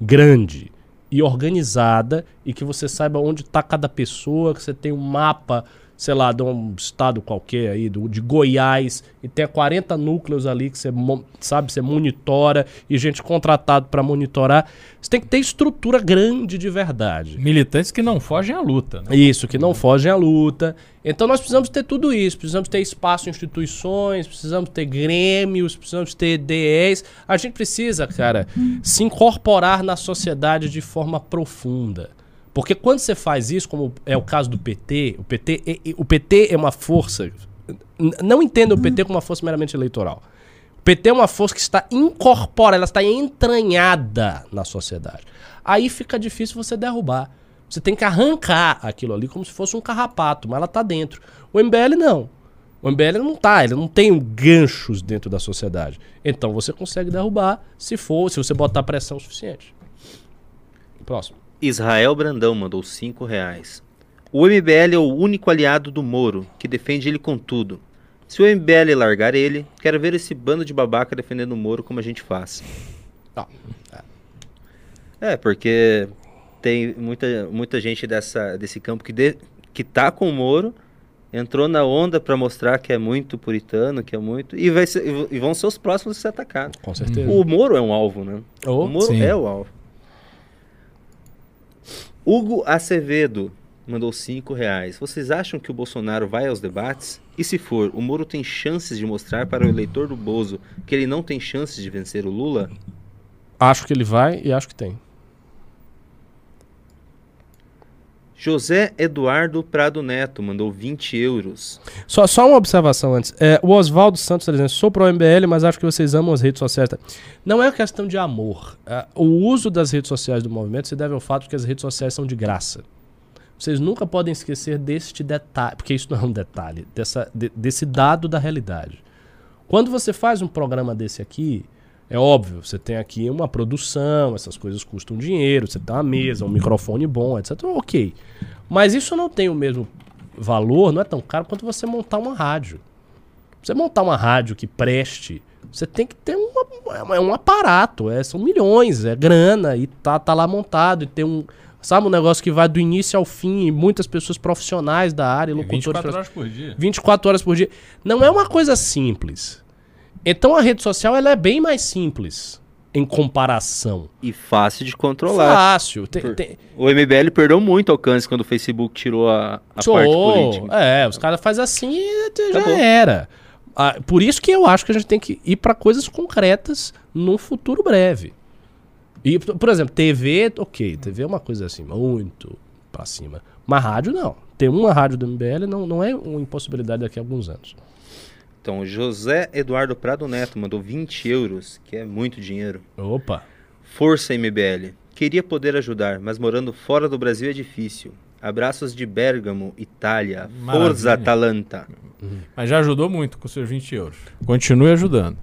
S1: Grande e organizada e que você saiba onde está cada pessoa, que você tem um mapa, sei lá, de um estado qualquer aí, do, de Goiás, e tem 40 núcleos ali que você sabe, você monitora e gente contratado para monitorar. Você tem que ter estrutura grande de verdade.
S2: Militantes que não fogem à luta.
S1: Né? Isso, que não fogem à luta. Então nós precisamos ter tudo isso, precisamos ter espaço em instituições, precisamos ter grêmios, precisamos ter DEs. A gente precisa, cara, se incorporar na sociedade de forma profunda. Porque quando você faz isso, como é o caso do PT, o PT, o PT é uma força. Não entenda o PT como uma força meramente eleitoral. O PT é uma força que está incorporada, ela está entranhada na sociedade. Aí fica difícil você derrubar. Você tem que arrancar aquilo ali como se fosse um carrapato, mas ela está dentro. O MBL não. O MBL não tá, ele não tem ganchos dentro da sociedade. Então você consegue derrubar se for, se você botar pressão suficiente. Próximo.
S3: Israel Brandão mandou 5 reais. O MBL é o único aliado do Moro, que defende ele com tudo. Se o MBL largar ele, quero ver esse bando de babaca defendendo o Moro como a gente faz. Ah. É, porque tem muita, muita gente dessa, desse campo que, de, que tá com o Moro, entrou na onda para mostrar que é muito puritano, que é muito. E, vai ser, e vão ser os próximos a ser atacados.
S1: Com certeza.
S3: O Moro é um alvo, né? Oh, o Moro sim. é o alvo. Hugo Acevedo mandou 5 reais. Vocês acham que o Bolsonaro vai aos debates? E se for, o Moro tem chances de mostrar para o eleitor do Bozo que ele não tem chances de vencer o Lula?
S1: Acho que ele vai e acho que tem.
S3: José Eduardo Prado Neto mandou 20 euros.
S1: Só, só uma observação antes. É, o Oswaldo Santos está dizendo: sou pro MBL, mas acho que vocês amam as redes sociais. Não é questão de amor. É, o uso das redes sociais do movimento se deve ao fato de que as redes sociais são de graça. Vocês nunca podem esquecer deste detalhe, porque isso não é um detalhe, dessa, de, desse dado da realidade. Quando você faz um programa desse aqui, é óbvio, você tem aqui uma produção, essas coisas custam dinheiro, você tem uma mesa, um microfone bom, etc. Ok. Mas isso não tem o mesmo valor, não é tão caro quanto você montar uma rádio. Você montar uma rádio que preste, você tem que ter uma, é um aparato, é, são milhões, é grana, e tá, tá lá montado, e tem um. Sabe, um negócio que vai do início ao fim, e muitas pessoas profissionais da área, locutores.
S2: 24 horas por dia.
S1: 24 horas por dia. Não é uma coisa simples. Então a rede social ela é bem mais simples em comparação.
S3: E fácil de controlar.
S1: Fácil.
S3: Tem, tem... O MBL perdeu muito alcance quando o Facebook tirou a, a
S1: Show. parte política. É, os caras fazem assim e já Acabou. era. Ah, por isso que eu acho que a gente tem que ir para coisas concretas no futuro breve. E, por exemplo, TV, ok, TV é uma coisa assim, muito para cima. Mas rádio não. Ter uma rádio do MBL não, não é uma impossibilidade daqui a alguns anos.
S3: Então, José Eduardo Prado Neto mandou 20 euros, que é muito dinheiro.
S1: Opa!
S3: Força MBL. Queria poder ajudar, mas morando fora do Brasil é difícil. Abraços de Bergamo, Itália. Maravilha. Forza Atalanta.
S2: Mas já ajudou muito com seus 20 euros. Continue ajudando.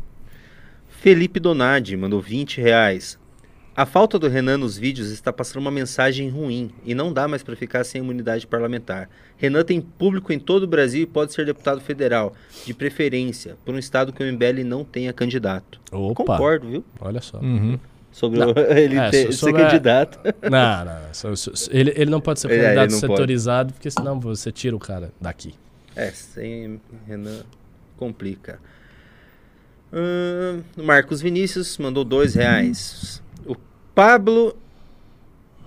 S3: Felipe Donadi mandou 20 reais. A falta do Renan nos vídeos está passando uma mensagem ruim e não dá mais para ficar sem imunidade parlamentar. Renan tem público em todo o Brasil e pode ser deputado federal, de preferência, por um estado que o MBL não tenha candidato.
S1: Opa.
S3: Concordo, viu?
S1: Olha só.
S2: Uhum.
S3: Sobre não. ele é, ter, ser candidato.
S1: Não, não. Ele, ele não pode ser é, candidato é, setorizado, pode. porque senão você tira o cara daqui.
S3: É, sem Renan complica. Hum, Marcos Vinícius mandou dois reais. Pablo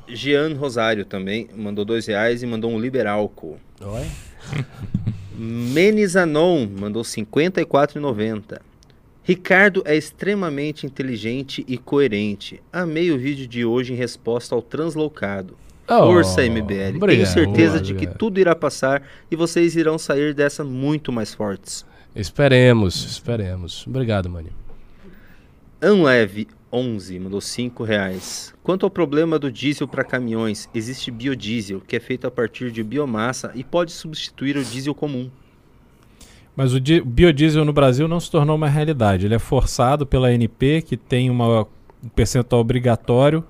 S3: Jean Rosário também mandou dois reais e mandou um liberálcool.
S1: Oi?
S3: Menizanon mandou R$ 54,90. Ricardo é extremamente inteligente e coerente. Amei o vídeo de hoje em resposta ao translocado. Força
S1: Oh,
S3: MBL. Tenho
S1: obrigado,
S3: certeza de que
S1: obrigado.
S3: tudo irá passar e vocês irão sair dessa muito mais fortes.
S1: Esperemos, esperemos. Obrigado, mano.
S3: Unlev 11 mandou 5 reais. Quanto ao problema do diesel para caminhões, existe biodiesel, que é feito a partir de biomassa e pode substituir o diesel comum.
S2: Mas o di- o biodiesel no Brasil não se tornou uma realidade. Ele é forçado pela ANP, que tem uma, um percentual obrigatório.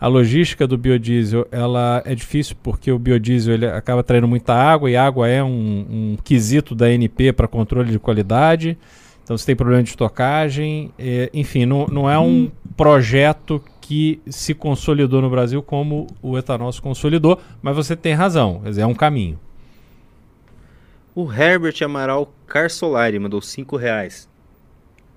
S2: A logística do biodiesel ela é difícil porque o biodiesel ele acaba traindo muita água e água é um, um quesito da ANP para controle de qualidade. Então você tem problema de estocagem. é, enfim, não, não é um projeto que se consolidou no Brasil como o etanol se consolidou, mas você tem razão, é um caminho.
S3: O Herbert Amaral Carsolari mandou 5 reais.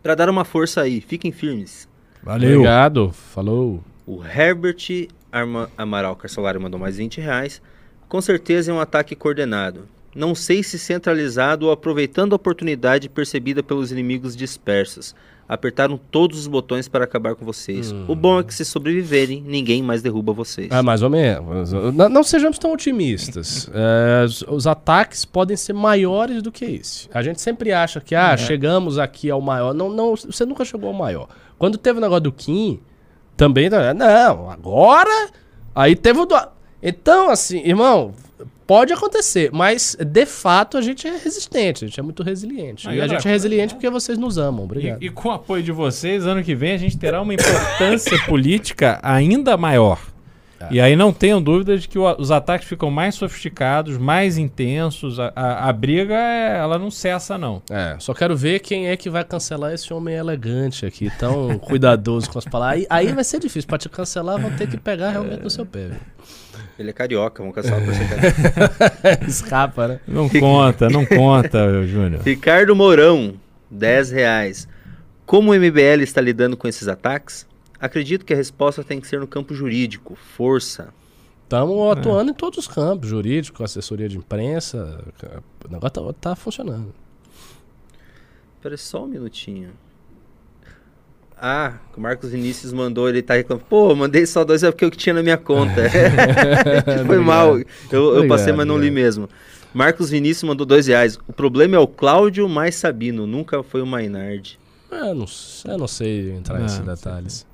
S3: Para dar uma força aí, fiquem firmes.
S2: Valeu.
S1: Obrigado. Falou.
S3: O Herbert Arma- Amaral Carsolari mandou mais 20 reais. Com certeza é um ataque coordenado. Não sei se centralizado ou aproveitando a oportunidade percebida pelos inimigos dispersos. Apertaram todos os botões para acabar com vocês. O bom é que se sobreviverem, ninguém mais derruba vocês.
S1: Ah, mais ou menos. Não, não sejamos tão otimistas. É, os, os ataques podem ser maiores do que esse. A gente sempre acha que, ah, chegamos aqui ao maior. Não, não, você nunca chegou ao maior. Quando teve o negócio do Kim, também. Não, agora. Aí teve o do. Então, assim, irmão, pode acontecer, mas de fato a gente é resistente, a gente é muito resiliente.
S2: Aí,
S1: e a gente é resiliente porque vocês nos amam. Obrigado.
S2: E, e com o apoio de vocês, ano que vem a gente terá uma importância política ainda maior. E aí não tenham dúvida de que o- os ataques ficam mais sofisticados, mais intensos. A, a- a briga, é- ela não cessa, não.
S1: É, só quero ver quem é que vai cancelar esse homem elegante aqui, tão cuidadoso com as palavras. Aí, aí vai ser difícil. Pra te cancelar, vão ter que pegar realmente no seu pé. velho.
S3: Ele é carioca, vamos cancelar por ser carioca.
S1: Escapa, né?
S2: Não conta, não conta, Júnior.
S3: Ricardo Mourão, 10 reais. Como o MBL está lidando com esses ataques? Acredito que a resposta tem que ser no campo jurídico. Força.
S1: Estamos atuando em todos os campos, jurídico, assessoria de imprensa. O negócio tá, tá funcionando.
S3: Espera só um minutinho. Ah, o Marcos Vinícius mandou, ele tá reclamando. Pô, mandei só dois, é porque eu que tinha na minha conta. Foi mal. Eu, eu
S1: Obrigado,
S3: passei, mas não li mesmo. Marcos Vinícius mandou dois reais. O problema é o Cláudio mais Sabino, nunca foi o Maynard.
S1: Eu não, eu não sei entrar
S2: Não,
S1: nesses detalhes.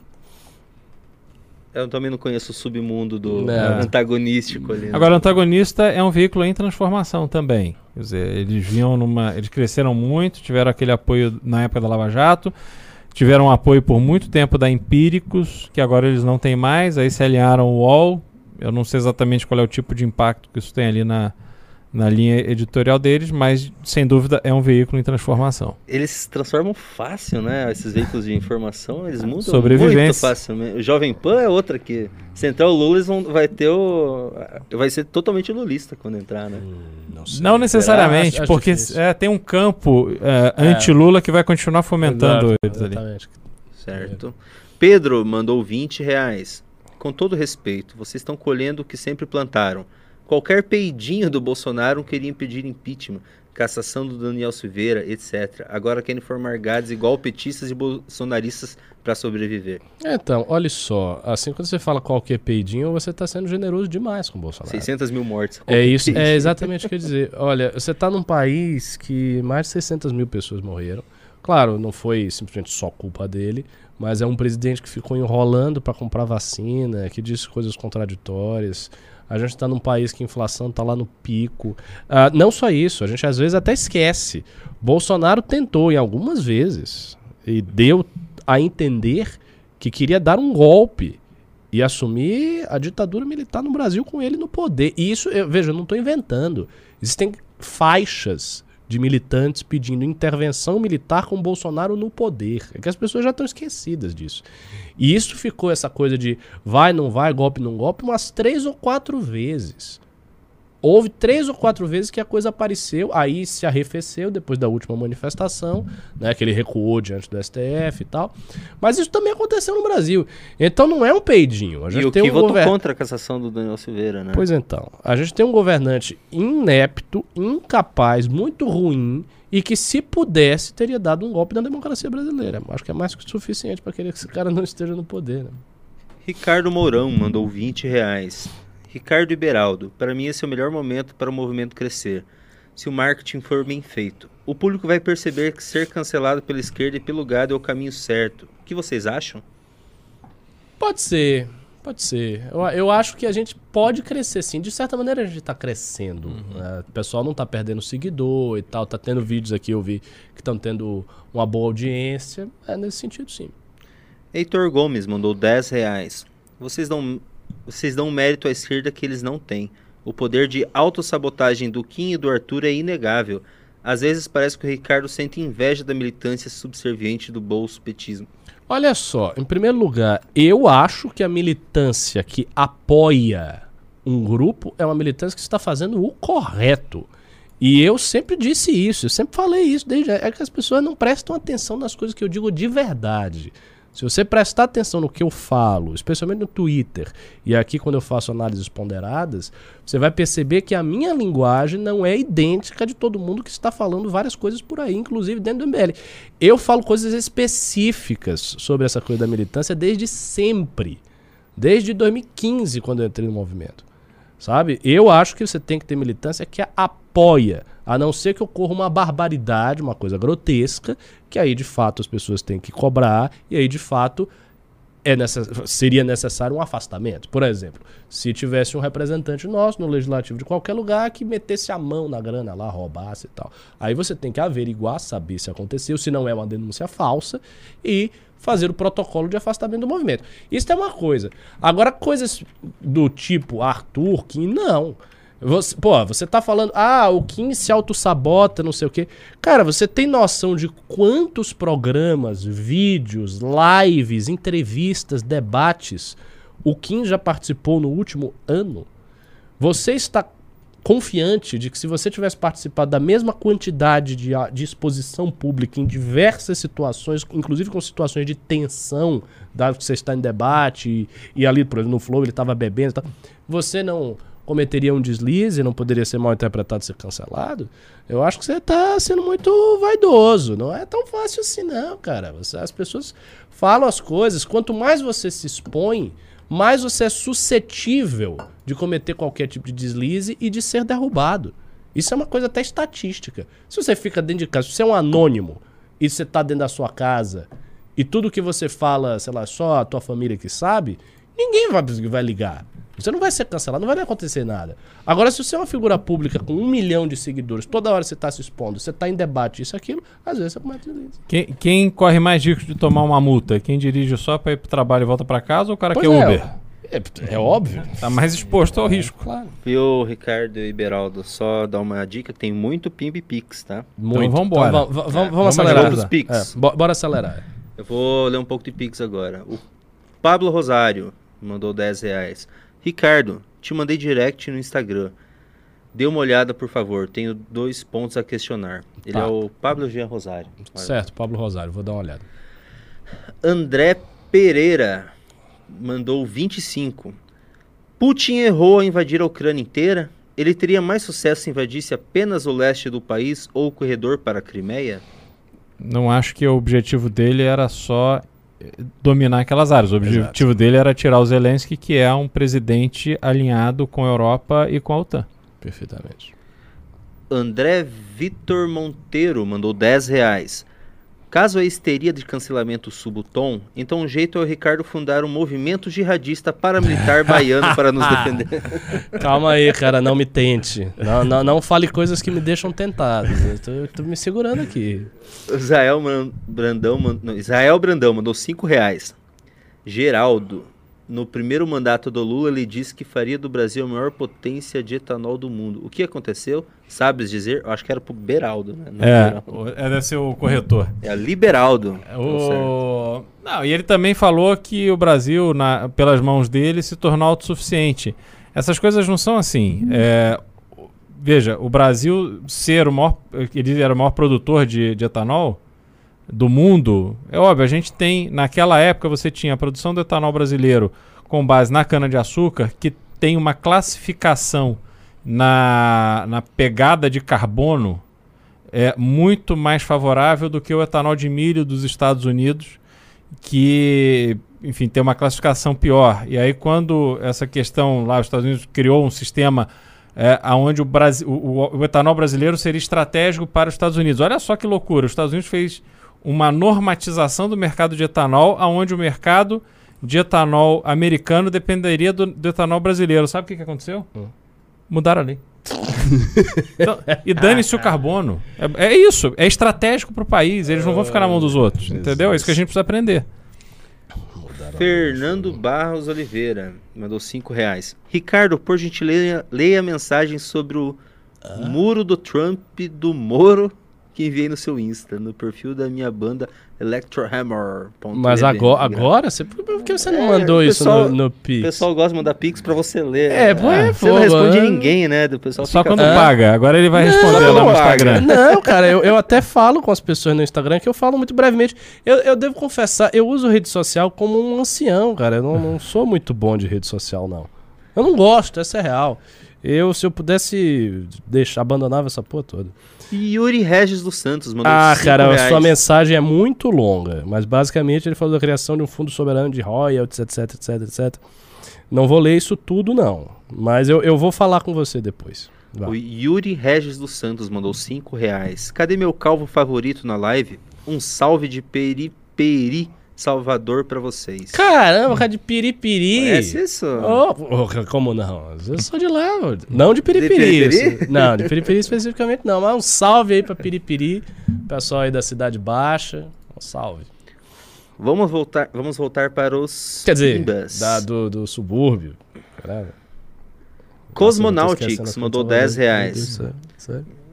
S3: Eu também não conheço o submundo do
S1: Não.
S3: antagonístico ali. né?
S2: Agora, o antagonista é um veículo em transformação também. Quer dizer, eles vinham numa. Eles cresceram muito, tiveram aquele apoio na época da Lava Jato, tiveram apoio por muito tempo da Empíricos, que agora eles não têm mais, aí se alinharam ao UOL. Eu não sei exatamente qual é o tipo de impacto que isso tem ali na, na linha editorial deles, mas sem dúvida é um veículo em transformação.
S3: Eles se transformam fácil, né? Esses veículos de informação, eles mudam
S2: Sobrevivência.
S3: muito facilmente. O Jovem Pan é outra que... Se entrar o Lula, eles vão, vai ter o... Vai ser totalmente lulista quando entrar, né?
S1: Não sei.
S2: Não necessariamente,
S1: acho
S2: porque é, tem um campo é, anti-Lula que vai continuar fomentando
S1: Exato,
S2: eles ali.
S3: Certo. Pedro mandou 20 reais. Com todo respeito, vocês estão colhendo o que sempre plantaram. Qualquer peidinho do Bolsonaro queria impedir impeachment, cassação do Daniel Silveira, etc. Agora querem formar gades igual petistas e bolsonaristas para sobreviver.
S1: Então, olha só. Assim, quando você fala qualquer peidinho, você tá sendo generoso demais com o Bolsonaro.
S3: 600 mil mortes.
S1: É isso, é exatamente o que eu ia dizer. Olha, você tá num país que mais de 600 mil pessoas morreram. Claro, não foi simplesmente só culpa dele, mas é um presidente que ficou enrolando para comprar vacina, que disse coisas contraditórias. A gente está num país que a inflação está lá no pico. Ah, não só isso, a gente às vezes até esquece. Bolsonaro tentou em algumas vezes e deu a entender que queria dar um golpe e assumir a ditadura militar no Brasil com ele no poder. E isso, eu, veja, eu não estou inventando. Existem faixas de militantes pedindo intervenção militar com Bolsonaro no poder. É que as pessoas já estão esquecidas disso. E isso ficou essa coisa de vai, não vai, golpe, não golpe, umas três ou quatro vezes. Houve três ou quatro vezes que a coisa apareceu, aí se arrefeceu depois da última manifestação, né, que ele recuou diante do STF e tal. Mas isso também aconteceu no Brasil. Então não é um peidinho. A gente
S3: E o
S1: tem
S3: que
S1: um
S3: votou
S1: govern-
S3: contra a cassação do Daniel Silveira, né?
S1: Pois então, a gente tem um governante inepto, incapaz, muito ruim e que se pudesse teria dado um golpe na democracia brasileira. Acho que é mais que o suficiente para querer que esse cara não esteja no poder. Né?
S3: Ricardo Mourão mandou 20 reais. Ricardo Iberaldo, para mim esse é o melhor momento para o movimento crescer. Se o marketing for bem feito. O público vai perceber que ser cancelado pela esquerda e pelo gado é o caminho certo. O que vocês acham?
S1: Pode ser, pode ser. Eu, eu acho que a gente pode crescer sim. De certa maneira a gente tá crescendo. né? O pessoal não tá perdendo seguidor e tal. Tá tendo vídeos aqui, eu vi, que estão tendo uma boa audiência. É nesse sentido sim.
S3: Heitor Gomes mandou 10 reais. Vocês dão, vocês dão mérito à esquerda que eles não têm. O poder de autossabotagem do Kim e do Arthur é inegável. Às vezes parece que o Ricardo sente inveja da militância subserviente do bolso petismo.
S1: Olha só, em primeiro lugar, eu acho que a militância que apoia um grupo é uma militância que está fazendo o correto. E eu sempre disse isso, eu sempre falei isso, desde é que as pessoas não prestam atenção nas coisas que eu digo de verdade. Se você prestar atenção no que eu falo, especialmente no Twitter, e aqui quando eu faço análises ponderadas, você vai perceber que a minha linguagem não é idêntica de todo mundo que está falando várias coisas por aí, inclusive dentro do MBL. Eu falo coisas específicas sobre essa coisa da militância desde sempre. Desde 2015, quando eu entrei no movimento. Sabe? Eu acho que você tem que ter militância que apoia, a não ser que ocorra uma barbaridade, uma coisa grotesca, que aí de fato as pessoas têm que cobrar, e aí de fato é necess... seria necessário um afastamento. Por exemplo, se tivesse um representante nosso no legislativo de qualquer lugar que metesse a mão na grana lá, roubasse e tal. Aí você tem que averiguar, saber se aconteceu, se não é uma denúncia falsa, e fazer o protocolo de afastamento do movimento. Isso é uma coisa. Agora, coisas do tipo Arthur, Kim, não. Você, pô, você tá falando, ah, o Kim se autossabota, não sei o quê. Cara, você tem noção de quantos programas, vídeos, lives, entrevistas, debates o Kim já participou no último ano? Você está confiante de que se você tivesse participado da mesma quantidade de, a- de exposição pública em diversas situações, inclusive com situações de tensão, dado que você está em debate e, e ali, por exemplo, no Flow ele estava bebendo tal, você não cometeria um deslize, não poderia ser mal interpretado ser cancelado? Eu acho que você está sendo muito vaidoso. Não é tão fácil assim, não, cara. Você- as pessoas falam as coisas. Quanto mais você se expõe, mais você é suscetível de cometer qualquer tipo de deslize e de ser derrubado. Isso é uma coisa até estatística. Se você fica dentro de casa, se você é um anônimo e você está dentro da sua casa e tudo que você fala, sei lá, só a tua família que sabe, ninguém vai, vai ligar. Você não vai ser cancelado, não vai acontecer nada. Agora, se você é uma figura pública com um milhão de seguidores, toda hora você está se expondo, você está em debate, isso, aquilo, às vezes você comete deslize.
S2: Quem, quem corre mais risco de tomar uma multa? Quem dirige só para ir pro trabalho e volta para casa ou o cara que é
S1: Pois
S2: Uber?
S1: É, é óbvio.
S2: Tá mais exposto ao risco.
S1: Claro.
S3: Viu, Ricardo e Beraldo? Só dar uma dica, tem muito Pimp Pix, tá?
S1: Muito.
S2: vambora.
S1: Então, va- va- vamos,
S2: vamos
S1: acelerar.
S3: ajudar. Os Pix.
S1: É, bo- bora acelerar.
S3: Eu vou ler um pouco de Pix agora. O Pablo Rosário mandou 10 reais. Ricardo, te mandei direct no Instagram. Dê uma olhada, por favor. Tenho dois pontos a questionar. Ele
S1: Tá.
S3: é o Pablo Jean Rosário. Olha.
S1: Certo, Pablo Rosário, vou dar uma olhada.
S3: André Pereira mandou 25. Putin errou ao invadir a Ucrânia inteira? Ele teria mais sucesso se invadisse apenas o leste do país ou o corredor para a Crimeia?
S2: Não acho que o objetivo dele era só dominar aquelas áreas. O objetivo dele era tirar o Zelensky, que é um presidente alinhado com a Europa e com a OTAN.
S1: Perfeitamente.
S3: André Vitor Monteiro mandou 10 reais. Caso a histeria de cancelamento suba o tom, então o jeito é o Ricardo fundar um movimento jihadista paramilitar baiano para nos defender.
S1: Calma aí, cara, não me tente. Não, não, não fale coisas que me deixam tentado. Eu tô, eu tô me segurando aqui.
S3: Israel Brandão, não, Israel Brandão mandou 5 reais. Geraldo, no primeiro mandato do Lula, ele disse que faria do Brasil a maior potência de etanol do mundo. O que aconteceu? Sabes dizer? Eu acho que era pro Beraldo, né? Não
S2: É, é, deve ser o corretor.
S3: É Liberaldo. Tá certo.
S2: O... Não, e ele também falou que o Brasil, na- pelas mãos dele, se tornou autossuficiente. Essas coisas não são assim. É, veja, o Brasil ser o maior. Ele era o maior produtor de, de etanol do mundo. É óbvio, a gente tem. Naquela época você tinha a produção do etanol brasileiro com base na cana-de-açúcar, que tem uma classificação na, na pegada de carbono é muito mais favorável do que o etanol de milho dos Estados Unidos, que, enfim, tem uma classificação pior. E aí, quando essa questão lá, os Estados Unidos criou um sistema é, onde o, o, o, etanol brasileiro seria estratégico para os Estados Unidos. Olha só que loucura, os Estados Unidos fez uma normatização do mercado de etanol, aonde o mercado de etanol americano dependeria do, do etanol brasileiro. Sabe o que, que aconteceu? Hum. Mudaram a lei. então, e dane-se o carbono. É, é, isso, é estratégico para o país. Eles não vão ficar na mão dos outros, entendeu? É isso que a gente precisa aprender.
S3: Fernando Barros Oliveira mandou 5 reais. Ricardo, por gentileza, leia a mensagem sobre o ah. muro do Trump do Moro que enviei no seu Insta, no perfil da minha banda Electrohammer.
S1: Mas agora, agora você, por que você não é, mandou isso no, no Pix?
S3: O pessoal gosta de mandar Pix pra você ler.
S1: É, pô, é,
S3: Você não responde ninguém, né? Do pessoal
S2: Só quando paga. Agora ele vai não, responder lá no Instagram.
S1: Não, cara, eu, eu até falo com as pessoas no Instagram que eu falo muito brevemente. Eu, eu devo confessar, eu uso rede social como um ancião, cara. Eu não, não sou muito bom de rede social, não. Eu não gosto, essa é real. Eu, se eu pudesse deixar, abandonava essa porra toda.
S3: Yuri Regis dos Santos
S1: mandou Ah, cara, reais. a sua mensagem é muito longa, mas basicamente ele falou da criação de um fundo soberano de royalties, etc, etc, etc. Não vou ler isso tudo, não. Mas eu, eu vou falar com você depois.
S3: Vai. O Yuri Regis dos Santos mandou 5 reais. Cadê meu calvo favorito na live? Um salve de peri peri Salvador para vocês.
S1: Caramba, cara de piripiri.
S3: Conhece isso?
S1: Oh, oh, como não? Eu sou de lá, não de piripiri. De piripiri? Não, de piripiri especificamente não, mas um salve aí para piripiri, pessoal aí da Cidade Baixa, um salve.
S3: Vamos voltar, vamos voltar para os
S1: Quer dizer, da, do, do subúrbio. Caramba.
S3: Cosmonautics mandou 10 reais.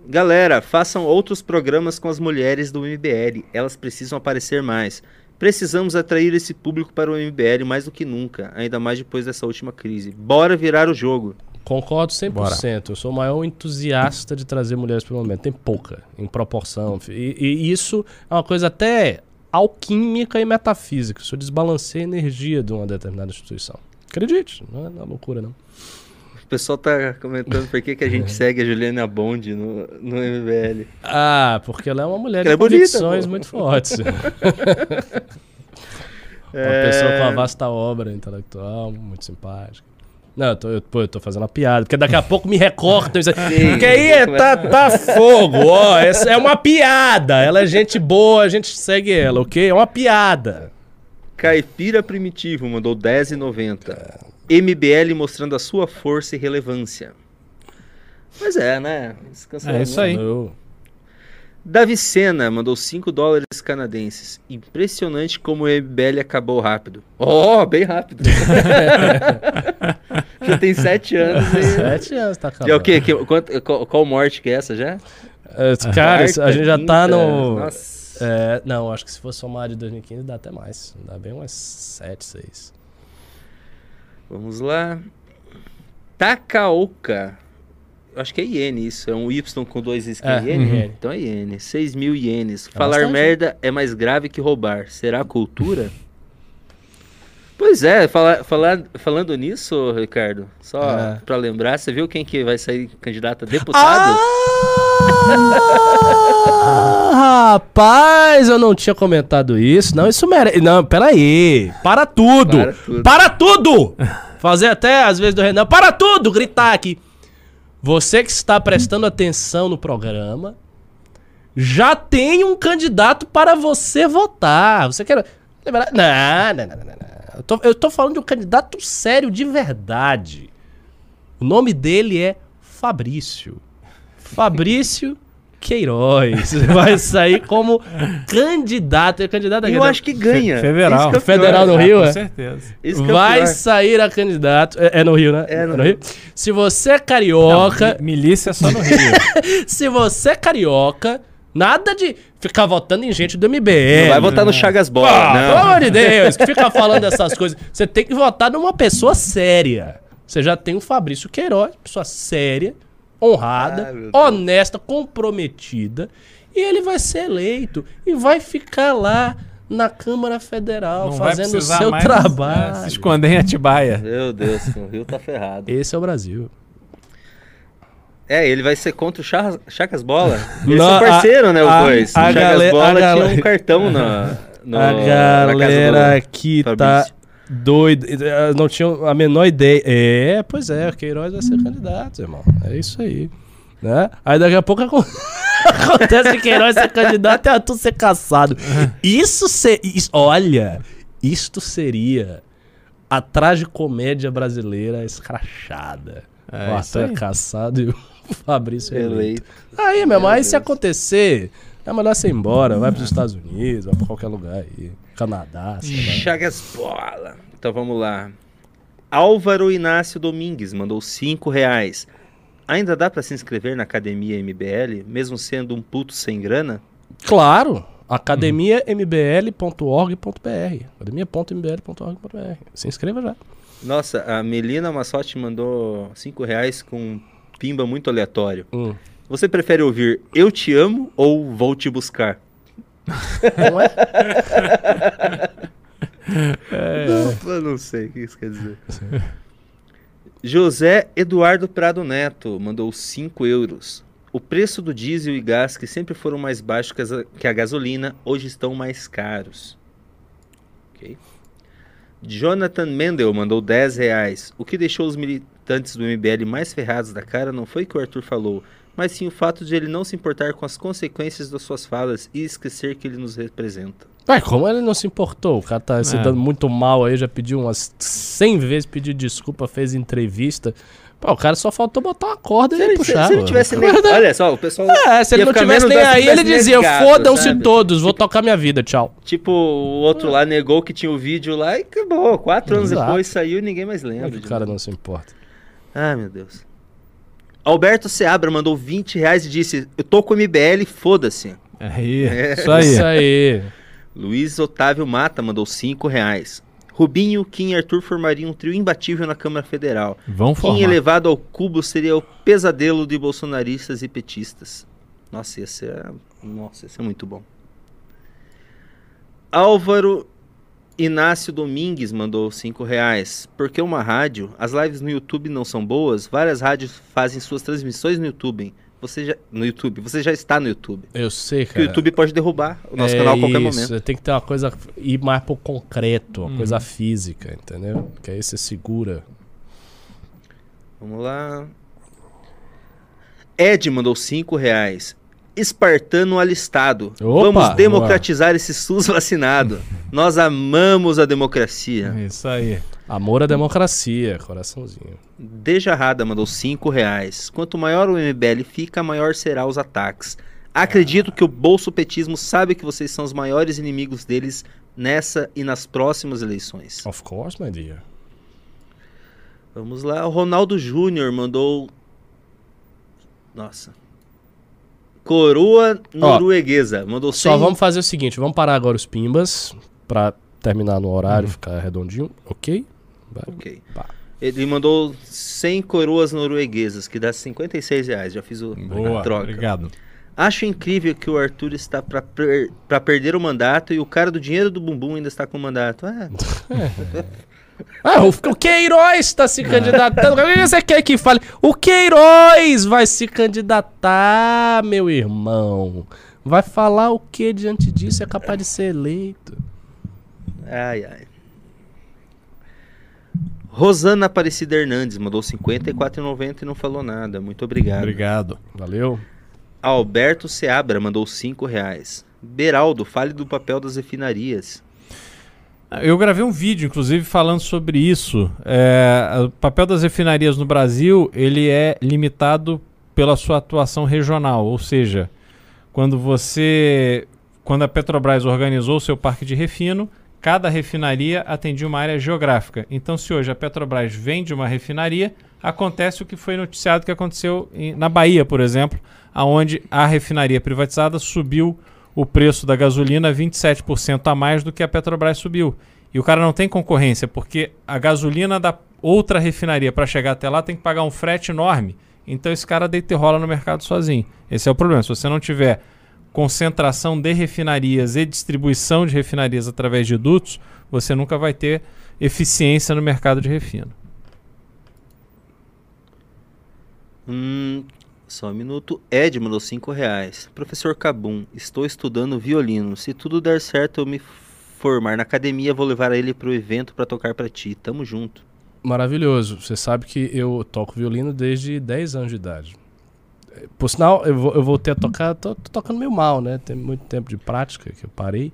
S3: Galera, façam outros programas com as mulheres do MBL. Elas precisam aparecer mais. Precisamos atrair esse público para o MBL mais do que nunca, ainda mais depois dessa última crise. Bora virar o jogo.
S1: Concordo 100%. Bora. Eu sou o maior entusiasta de trazer mulheres para o momento. Tem pouca, em proporção. E, e, isso é uma coisa até alquímica e metafísica. Isso desbalanceia a energia de uma determinada instituição. Acredite, não é, não é loucura, não.
S3: O pessoal tá comentando por que, que a gente segue a Juliana Bond no, no MBL.
S1: Ah, porque ela é uma mulher ela de é convicções muito fortes. Uma é... pessoa com uma vasta obra intelectual, muito simpática. Não, eu tô, eu, pô, eu tô fazendo uma piada, porque daqui a pouco me recortam. Porque aí é, tá, tá fogo, ó. Essa é uma piada. Ela é gente boa, a gente segue ela, ok? É uma piada.
S3: Caipira Primitivo mandou 10,90. MBL mostrando a sua força e relevância. Pois é, né?
S2: É isso aí.
S3: Davi Sena mandou 5 dólares canadenses. Impressionante como o MBL acabou rápido. Oh, bem rápido. já tem 7 anos.
S1: 7 anos tá acabando.
S3: E é o quê? Que, qual, qual, morte que é essa já?
S1: Uh, cara, Quarta, a gente já tá no... Nossa. É, não, acho que se for somar de 2015 dá até mais. Dá bem umas 7, 6.
S3: Vamos lá. Takaoka. Acho que é iene isso. É um Y com dois is. É, iene? Uhum. Então é iene. 6 mil ienes. É Falar bastante. merda é mais grave que roubar. Será cultura? Pois é, fala, fala, falando nisso, Ricardo, só é. pra lembrar, você viu quem que vai sair candidato a deputado?
S1: Ah, rapaz, eu não tinha comentado isso. Não, isso merece. Não, peraí. Para tudo. Para tudo. Para tudo! Fazer até, às vezes, do Renan. Para tudo! Gritar aqui. Você que está prestando atenção no programa, já tem um candidato para você votar. Você quer. Não, não, não, não. não. Eu tô, eu tô falando de um candidato sério de verdade. O nome dele é Fabrício. Fabrício Queiroz vai sair como candidato. É candidato
S3: Eu acho que ganha.
S1: Federal.
S3: É
S1: Federal no Rio,
S2: Com
S1: é?
S2: certeza.
S1: É vai sair a candidato. É, é, no Rio, né?
S3: É no, é no Rio. Rio.
S1: Se você é carioca.
S2: Não, milícia é só no Rio.
S1: Se você é carioca Nada de ficar votando em gente do MBL. Não
S3: vai votar no Chagas Bola, ah,
S1: não. Pelo amor de Deus, que fica falando essas coisas. Você tem que votar numa pessoa séria. Você já tem o Fabrício Queiroz, pessoa séria, honrada,
S3: Ai,
S1: honesta, comprometida, e ele vai ser eleito e vai ficar lá na Câmara Federal
S2: Não
S1: fazendo o seu
S2: mais,
S1: trabalho.
S2: é, se esconder em Atibaia.
S3: Meu Deus, o Rio tá ferrado.
S1: Esse é o Brasil.
S3: É, ele vai ser contra o Chacas Bola. Eles
S1: Não,
S3: são parceiros,
S1: a-
S3: né, os
S1: a-
S3: dois.
S1: a
S3: o Chacas Bola tinha um cartão na, no,
S1: a
S3: na
S1: galera
S3: casa do
S1: que tá Doida, eh, não tinha a menor ideia. É, pois é, o Queiroz vai ser candidato, irmão. É isso aí. Né? Aí daqui a pouco acon- acontece que Queiroz ser candidato e Arthur ser caçado. Isso, se, isso olha, isto seria a tragicomédia brasileira escrachada.
S2: É,
S1: o Arthur é caçado e o Fabrício é eleito.
S3: Eleito.
S1: Aí, meu irmão, aí se acontecer, é melhor você ir embora, vai pros Estados Unidos, vai pra qualquer lugar aí. Canadá.
S3: Chagas Bola. Então vamos lá. Álvaro Inácio Domingues mandou 5 reais. Ainda dá pra se inscrever na Academia MBL, mesmo sendo um puto sem grana?
S1: Claro, academiambl.org.br. academia.mbl.org.br. Se inscreva já.
S3: Nossa, a Melina Massotti mandou 5 reais com um pimba muito aleatório.
S1: Hum.
S3: Você prefere ouvir Eu Te Amo ou Vou Te Buscar?
S1: Não é?
S3: Não, eu não sei o que isso quer dizer. José Eduardo Prado Neto mandou 5 euros. O preço do diesel e gás, que sempre foram mais baixos que a, que a gasolina, hoje estão mais caros. Ok. Jonathan Mendel mandou 10 reais. O que deixou os militantes do MBL mais ferrados da cara não foi o que o Arthur falou, mas sim o fato de ele não se importar com as consequências das suas falas e esquecer que ele nos representa.
S1: Ué, como ele não se importou? O cara tá se
S2: É.
S1: dando muito mal aí, já pediu umas 100 vezes, pediu desculpa, fez entrevista. Pô, o cara só faltou botar uma corda e
S3: Se
S1: ele
S3: ele, se,
S1: puxar.
S3: se ele
S1: mano.
S3: tivesse nem... Olha só, o pessoal...
S1: É, se ele não tivesse nem
S3: se
S1: aí, ele dizia: fodam-se todos, vou tocar minha vida, tchau.
S3: Tipo, o outro lá negou que tinha o vídeo lá e acabou. Quatro anos
S1: Exato.
S3: depois saiu e ninguém mais
S1: é
S3: lembra.
S1: que o cara não se importa?
S3: Ah, meu Deus. Alberto Seabra mandou 20 reais e disse: Eu tô com o MBL, foda-se.
S2: Aí,
S3: É.
S2: isso aí.
S1: Isso aí.
S3: Luiz Otávio Mata mandou 5 reais. Rubinho, Kim e Arthur formariam um trio imbatível na Câmara Federal.
S2: Vão
S3: Kim
S2: formar.
S3: elevado ao cubo seria o pesadelo de bolsonaristas e petistas. Nossa, ia ser, nossa, ia ser muito bom. Álvaro Inácio Domingues mandou 5 reais. Porque uma rádio, as lives no YouTube não são boas, várias rádios fazem suas transmissões no YouTube. Você já, no YouTube, você já está no YouTube.
S1: Eu sei, cara.
S3: o YouTube pode derrubar o nosso
S1: É
S3: canal a qualquer
S1: isso,
S3: momento.
S1: Tem que ter uma coisa, ir mais pro concreto, uma
S2: Uhum.
S1: coisa física, entendeu? Que aí você segura.
S3: Vamos lá. Ed mandou 5 reais. Espartano alistado.
S1: Opa,
S3: Vamos democratizar esse SUS vacinado. Nós amamos a democracia.
S2: Isso aí.
S1: Amor à democracia, coraçãozinho.
S3: Dejarrada mandou 5 reais. Quanto maior o MBL fica, maior será os ataques. Acredito que o bolsopetismo sabe que vocês são os maiores inimigos deles nessa e nas próximas eleições.
S1: Of course, my dear.
S3: Vamos lá. O Ronaldo Júnior mandou. Nossa. Coroa norueguesa. Mandou 100.
S1: Só vamos fazer o seguinte, vamos parar agora os pimbas pra terminar no horário, ficar redondinho, ok? Vai.
S3: Ok.
S1: Pá.
S3: Ele mandou 100 coroas norueguesas, que dá 56 reais. Já fiz o
S2: Boa,
S3: a troca.
S2: obrigado.
S3: Acho incrível que o Arthur está pra, per- perder o mandato e o cara do dinheiro do bumbum ainda está com o mandato. É,
S1: Ah, o, o Queiroz tá se candidatando. O que você quer que fale? O Queiroz vai se candidatar, meu irmão. Vai falar o que diante disso? É capaz de ser eleito.
S3: ai, ai. Rosana Aparecida Hernandes mandou 54,90 e não falou nada. Muito obrigado.
S2: Obrigado.
S1: Valeu?
S3: Alberto Seabra mandou 5 reais. Beraldo, fale do papel das refinarias.
S2: Eu gravei um vídeo, inclusive, falando sobre isso. É, o papel das refinarias no Brasil ele é limitado pela sua atuação regional, ou seja, quando você, quando a Petrobras organizou o seu parque de refino, cada refinaria atendia uma área geográfica. Então, se hoje a Petrobras vende uma refinaria, acontece o que foi noticiado que aconteceu em- na Bahia, por exemplo, aonde a refinaria privatizada subiu o preço da gasolina 27% a mais do que a Petrobras subiu. E o cara não tem concorrência, porque a gasolina da outra refinaria para chegar até lá tem que pagar um frete enorme. Então esse cara deita e rola no mercado sozinho. Esse é o problema. Se você não tiver concentração de refinarias e distribuição de refinarias através de dutos, você nunca vai ter eficiência no mercado de refino.
S3: Hum, só um minuto. Ed mandou 5 reais. Professor Cabum, estou estudando violino. Se tudo der certo, eu me formar na academia, vou levar ele pro evento para tocar para ti. Tamo junto.
S1: Maravilhoso. Você sabe que eu toco violino desde 10 anos de idade. Por sinal, eu, eu voltei a tocar, tô, tô, tocando meio mal, né? Tem muito tempo de prática que eu parei.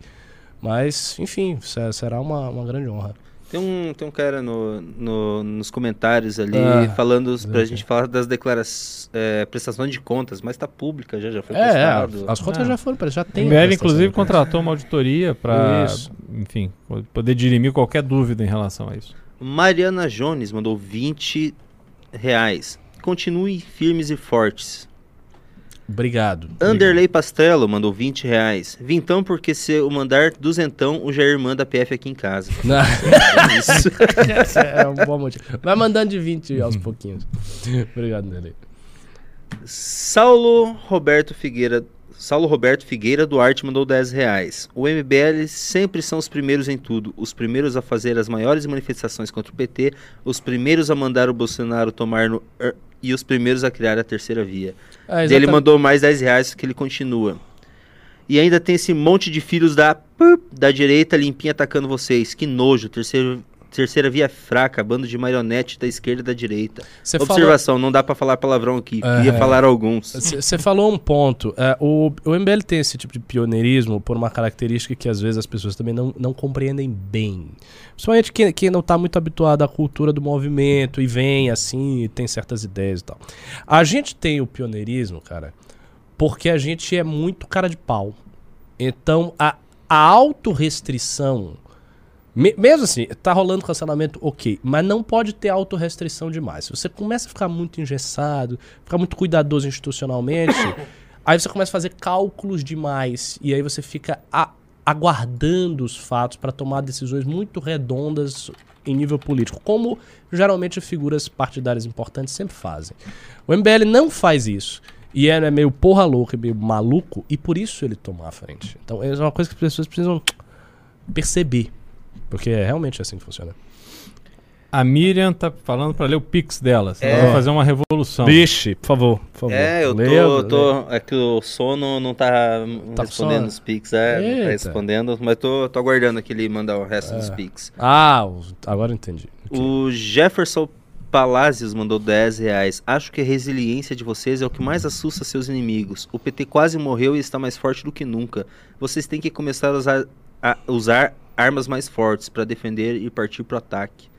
S1: Mas, enfim, será uma, uma grande honra.
S3: Tem um, tem um cara no, no nos comentários ali ah, falando pra gente falar das declarações, é, prestações de contas, mas tá pública já, já foi
S1: é, postado. É, as contas já foram, já tem.
S2: O ML, inclusive, contratou uma auditoria para, enfim, poder dirimir qualquer dúvida em relação a isso.
S3: Mariana Jones mandou 20 reais. Continue firmes e fortes.
S1: Obrigado.
S3: Anderley Pastelo mandou 20 reais. Vintão, porque se eu mandar duzentão, o Jair manda PF aqui em casa.
S1: É isso. é um bom motivo. Vai mandando de 20 aos pouquinhos. Obrigado, Anderley.
S3: Saulo Roberto Figueira Saulo Roberto Figueira Duarte mandou 10 reais. O MBL sempre são os primeiros em tudo, os primeiros a fazer as maiores manifestações contra o PT, os primeiros a mandar o Bolsonaro tomar no er, e os primeiros a criar a terceira via. Ah, ele mandou mais 10 reais que ele continua. E ainda tem esse monte de filhos da da direita limpinha atacando vocês. Que nojo, terceiro Terceira via fraca, bando de marionete da esquerda e da direita. Cê Observação, falou... não dá para falar palavrão aqui. É, Ia falar alguns.
S1: Você falou um ponto. É, o, o MBL tem esse tipo de pioneirismo por uma característica que às vezes as pessoas também não, não compreendem bem. Principalmente quem, quem não está muito habituado à cultura do movimento e vem assim e tem certas ideias e tal. A gente tem o pioneirismo, cara, porque a gente é muito cara de pau. Então a, a autorrestrição me, mesmo assim, tá rolando cancelamento, ok. Mas não pode ter autorrestrição demais. Se você começa a ficar muito engessado, ficar muito cuidadoso institucionalmente, aí você começa a fazer cálculos demais. E aí você fica a, aguardando os fatos para tomar decisões muito redondas em nível político, como geralmente figuras partidárias importantes sempre fazem. O MBL não faz isso. E é meio porra louca, meio maluco, e por isso ele toma a frente. Então é uma coisa que as pessoas precisam perceber. Porque é realmente assim que funciona.
S2: A Miriam tá falando para ler o Pix dela. É. vai fazer uma revolução.
S1: Vixe, por favor, por favor.
S3: É, eu tô, tô É que o sono não tá, tá respondendo os Pix. É, não tá respondendo, mas tô, tô aguardando que ele mandar o resto é. dos Pix.
S1: Ah, agora entendi.
S3: Okay. O Jefferson Palacios mandou 10 reais. Acho que a resiliência de vocês é o que mais assusta seus inimigos. O PT quase morreu e está mais forte do que nunca. Vocês têm que começar a usar, a usar armas mais fortes para defender e partir pro ataque.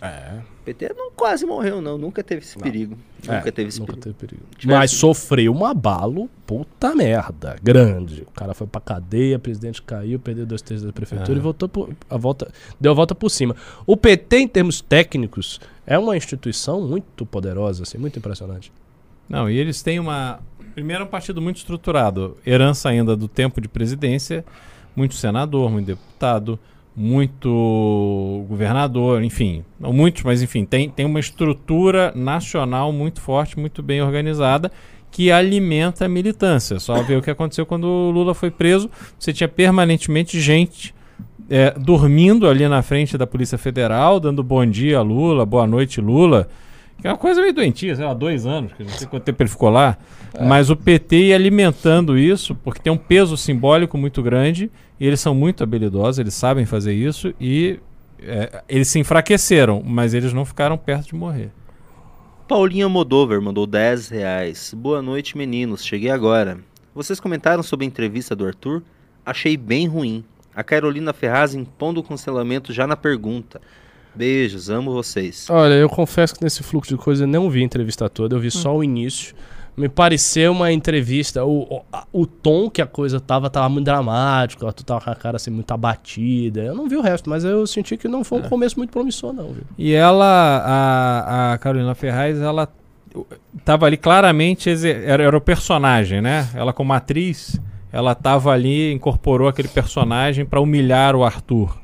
S3: É. O PT não quase morreu, não. Nunca teve esse não. perigo. É, nunca teve esse nunca perigo. Teve perigo.
S1: Mas sofreu um abalo, puta merda, grande. O cara foi pra cadeia, o presidente caiu, perdeu dois terços da prefeitura é. e voltou por, a volta, deu a volta por cima. O PT, em termos técnicos, é uma instituição muito poderosa, assim, muito impressionante.
S2: Não, e eles têm uma. Primeiro, é um partido muito estruturado, herança ainda do tempo de presidência muito senador, muito deputado, muito governador, enfim, não muitos, mas enfim, tem, tem uma estrutura nacional muito forte, muito bem organizada, que alimenta a militância. Só ver o que aconteceu quando o Lula foi preso, você tinha permanentemente gente é, dormindo ali na frente da Polícia Federal, dando bom dia Lula, boa noite Lula, que é uma coisa meio doentia, sei lá, dois anos, que não sei quanto tempo ele ficou lá. É. Mas o PT ia alimentando isso, porque tem um peso simbólico muito grande, e eles são muito habilidosos, eles sabem fazer isso, e é, eles se enfraqueceram, mas eles não ficaram perto de morrer.
S3: Paulinha Modover mandou 10 reais. Boa noite, meninos. Cheguei agora. Vocês comentaram sobre a entrevista do Arthur? Achei bem ruim. A Carolina Ferraz impondo o cancelamento já na pergunta. Beijos, amo vocês.
S1: Olha, eu confesso que nesse fluxo de coisa eu não vi a entrevista toda, eu vi hum. só o início. Me pareceu uma entrevista, o, o, o, tom que a coisa tava, tava muito dramático, tu tava com a cara assim muito abatida. Eu não vi o resto, mas eu senti que não foi um é. começo muito promissor, não. Viu?
S2: E ela, a, a Carolina Ferraz, ela tava ali claramente, era, era o personagem, né? Ela como atriz, ela tava ali, incorporou aquele personagem para humilhar o Arthur.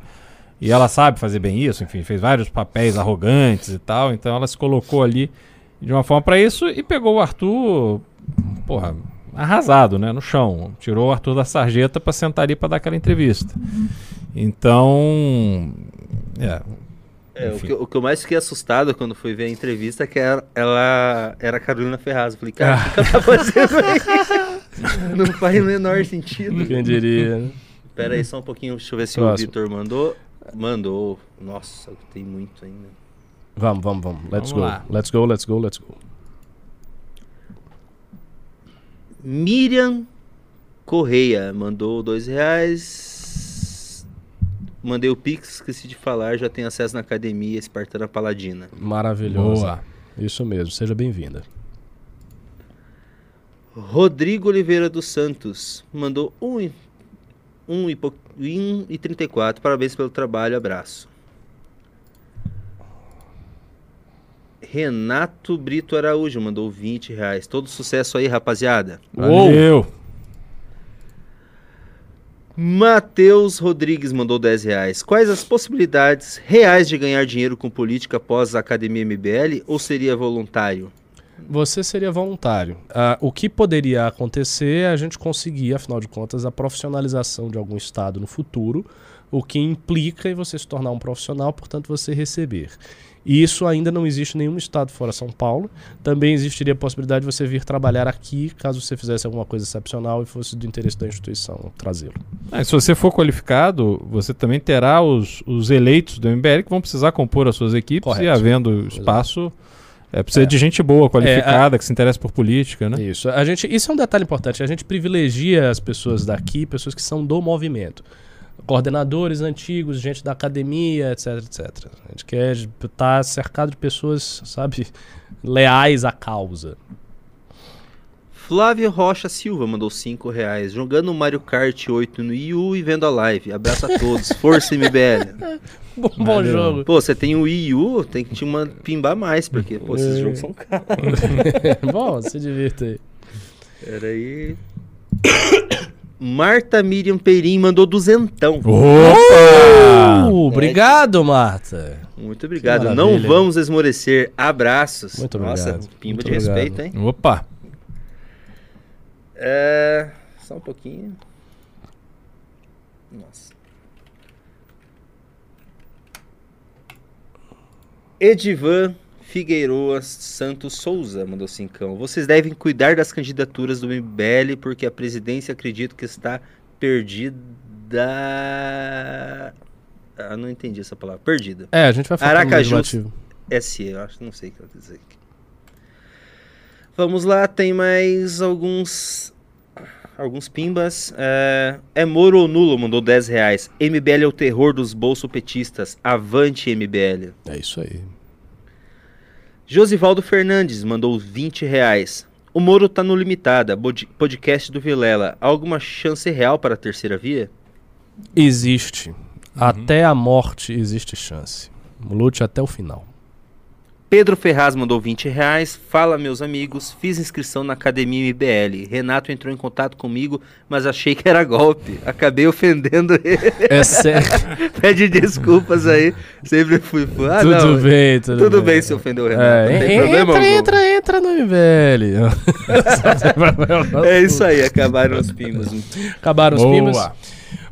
S2: E ela sabe fazer bem isso, enfim, fez vários papéis arrogantes e tal, então ela se colocou ali de uma forma para isso e pegou o Arthur, porra, arrasado, né, no chão. Tirou o Arthur da sarjeta para sentar ali para dar aquela entrevista. Então, é,
S3: É, o, que, o que eu mais fiquei assustado quando fui ver a entrevista é que ela, ela era a Carolina Ferraz. Eu falei, cara, o que que ela tá fazendo aí? Não faz o menor sentido.
S1: Quem diria, né?
S3: Pera aí só um pouquinho, deixa eu ver se
S1: Próximo.
S3: o Vitor mandou. Mandou. Nossa, tem muito ainda.
S1: Vamos, vamos, vamos. Let's
S2: Vamos
S1: go.
S2: lá.
S1: Let's go, let's go, let's go.
S3: Miriam Correia mandou dois reais. Mandei o Pix, esqueci de falar, já tem acesso na academia Espartana Paladina.
S1: Maravilhoso.
S2: boa.
S1: Isso mesmo, seja bem-vinda.
S3: Rodrigo Oliveira dos Santos mandou um e, um e, pou- e 34. Parabéns pelo trabalho, abraço. Renato Brito Araújo mandou 20 reais. Todo sucesso aí, rapaziada.
S2: Valeu.
S3: Matheus Rodrigues mandou 10 reais. Quais as possibilidades reais de ganhar dinheiro com política após a Academia MBL ou seria voluntário?
S1: Você seria voluntário. Ah, o que poderia acontecer é a gente conseguir, afinal de contas, a profissionalização de algum estado no futuro, o que implica em você se tornar um profissional, portanto, você receber. E isso ainda não existe em nenhum estado fora São Paulo. Também existiria a possibilidade de você vir trabalhar aqui, caso você fizesse alguma coisa excepcional e fosse do interesse da instituição trazê-lo.
S2: Ah, se você for qualificado, você também terá os, os eleitos do MBL que vão precisar compor as suas equipes
S1: Correto.
S2: e havendo espaço, é, precisa de gente boa, qualificada, que se interessa por política, né?
S1: Isso. A gente, isso é um detalhe importante. A gente privilegia as pessoas daqui, pessoas que são do movimento. Coordenadores antigos, gente da academia, etc, etc. A gente quer estar cercado de pessoas, sabe, leais à causa.
S3: Flávio Rocha Silva mandou 5 reais. Jogando Mario Kart 8 no Wii U e vendo a live. Abraço a todos. Força MBL.
S1: Bom, bom jogo.
S3: Pô, você tem o Wii U, tem que te uma, pimbar mais, porque pô, esses
S1: É.
S3: jogos são caros.
S1: bom, se divirta aí.
S3: Pera aí. Marta Miriam Peirim mandou duzentão.
S2: Opa!
S1: Uh, obrigado, Marta.
S3: Muito obrigado. Não vamos esmorecer. Abraços.
S1: Muito
S3: Nossa,
S1: obrigado.
S3: pimba
S1: Muito
S3: de
S1: obrigado.
S3: respeito, hein?
S2: Opa!
S3: É. Só um pouquinho. Nossa. Edivan Figueiroa Santos Souza mandou cincão. Vocês devem cuidar das candidaturas do MBL porque a presidência acredito que está perdida. Ah, não entendi essa palavra. Perdida.
S1: É, a gente vai falar
S3: Aracaju. SE, eu acho, não sei o que ela quer dizer aqui. Vamos lá, tem mais alguns alguns pimbas. É, é Moro ou Nulo, mandou 10 reais. MBL é o terror dos bolsopetistas. Avante MBL.
S1: É isso aí.
S3: Josivaldo Fernandes mandou 20 reais. O Moro tá no Limitada, podcast do Vilela. Há alguma chance real para a terceira via?
S1: Existe. Até a morte existe chance. Lute até o final.
S3: Pedro Ferraz mandou 20 reais. Fala, meus amigos. Fiz inscrição na Academia MBL. Renato entrou em contato comigo, mas achei que era golpe. Acabei ofendendo ele.
S1: É sério.
S3: Pede desculpas aí. Sempre fui fã. Ah,
S1: tudo
S3: não.
S1: bem, tudo,
S3: Tudo bem se ofendeu o Renato.
S1: É,
S3: não tem
S1: en-
S3: problema
S1: entra,
S3: algum.
S1: entra, entra no MBL.
S3: É isso aí, acabaram os pimbas.
S1: Acabaram os
S2: Boa.
S1: pimbas.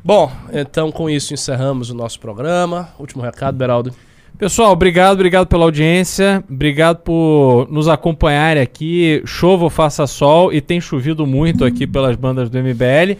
S1: Bom, então com isso encerramos o nosso programa. Último recado, Beraldo.
S2: Pessoal, obrigado, obrigado pela audiência, obrigado por nos acompanharem aqui. Chova ou faça sol, e tem chovido muito aqui pelas bandas do MBL,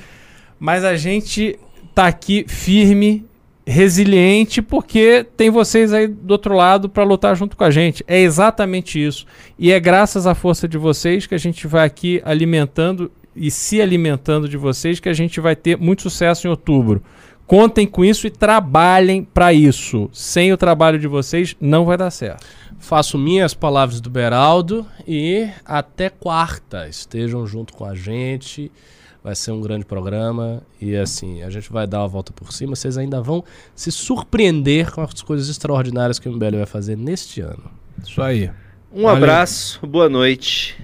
S2: mas a gente tá aqui firme, resiliente, porque tem vocês aí do outro lado para lutar junto com a gente. É exatamente isso. E é graças à força de vocês que a gente vai aqui alimentando e se alimentando de vocês que a gente vai ter muito sucesso em outubro. Contem com isso e trabalhem para isso. Sem o trabalho de vocês, não vai dar certo.
S1: Faço minhas palavras do Beraldo e até quarta. Estejam junto com a gente. Vai ser um grande programa e assim, a gente vai dar a volta por cima. Vocês ainda vão se surpreender com as coisas extraordinárias que o MBL vai fazer neste ano.
S2: Isso aí.
S3: Um
S2: Valeu.
S3: abraço, boa noite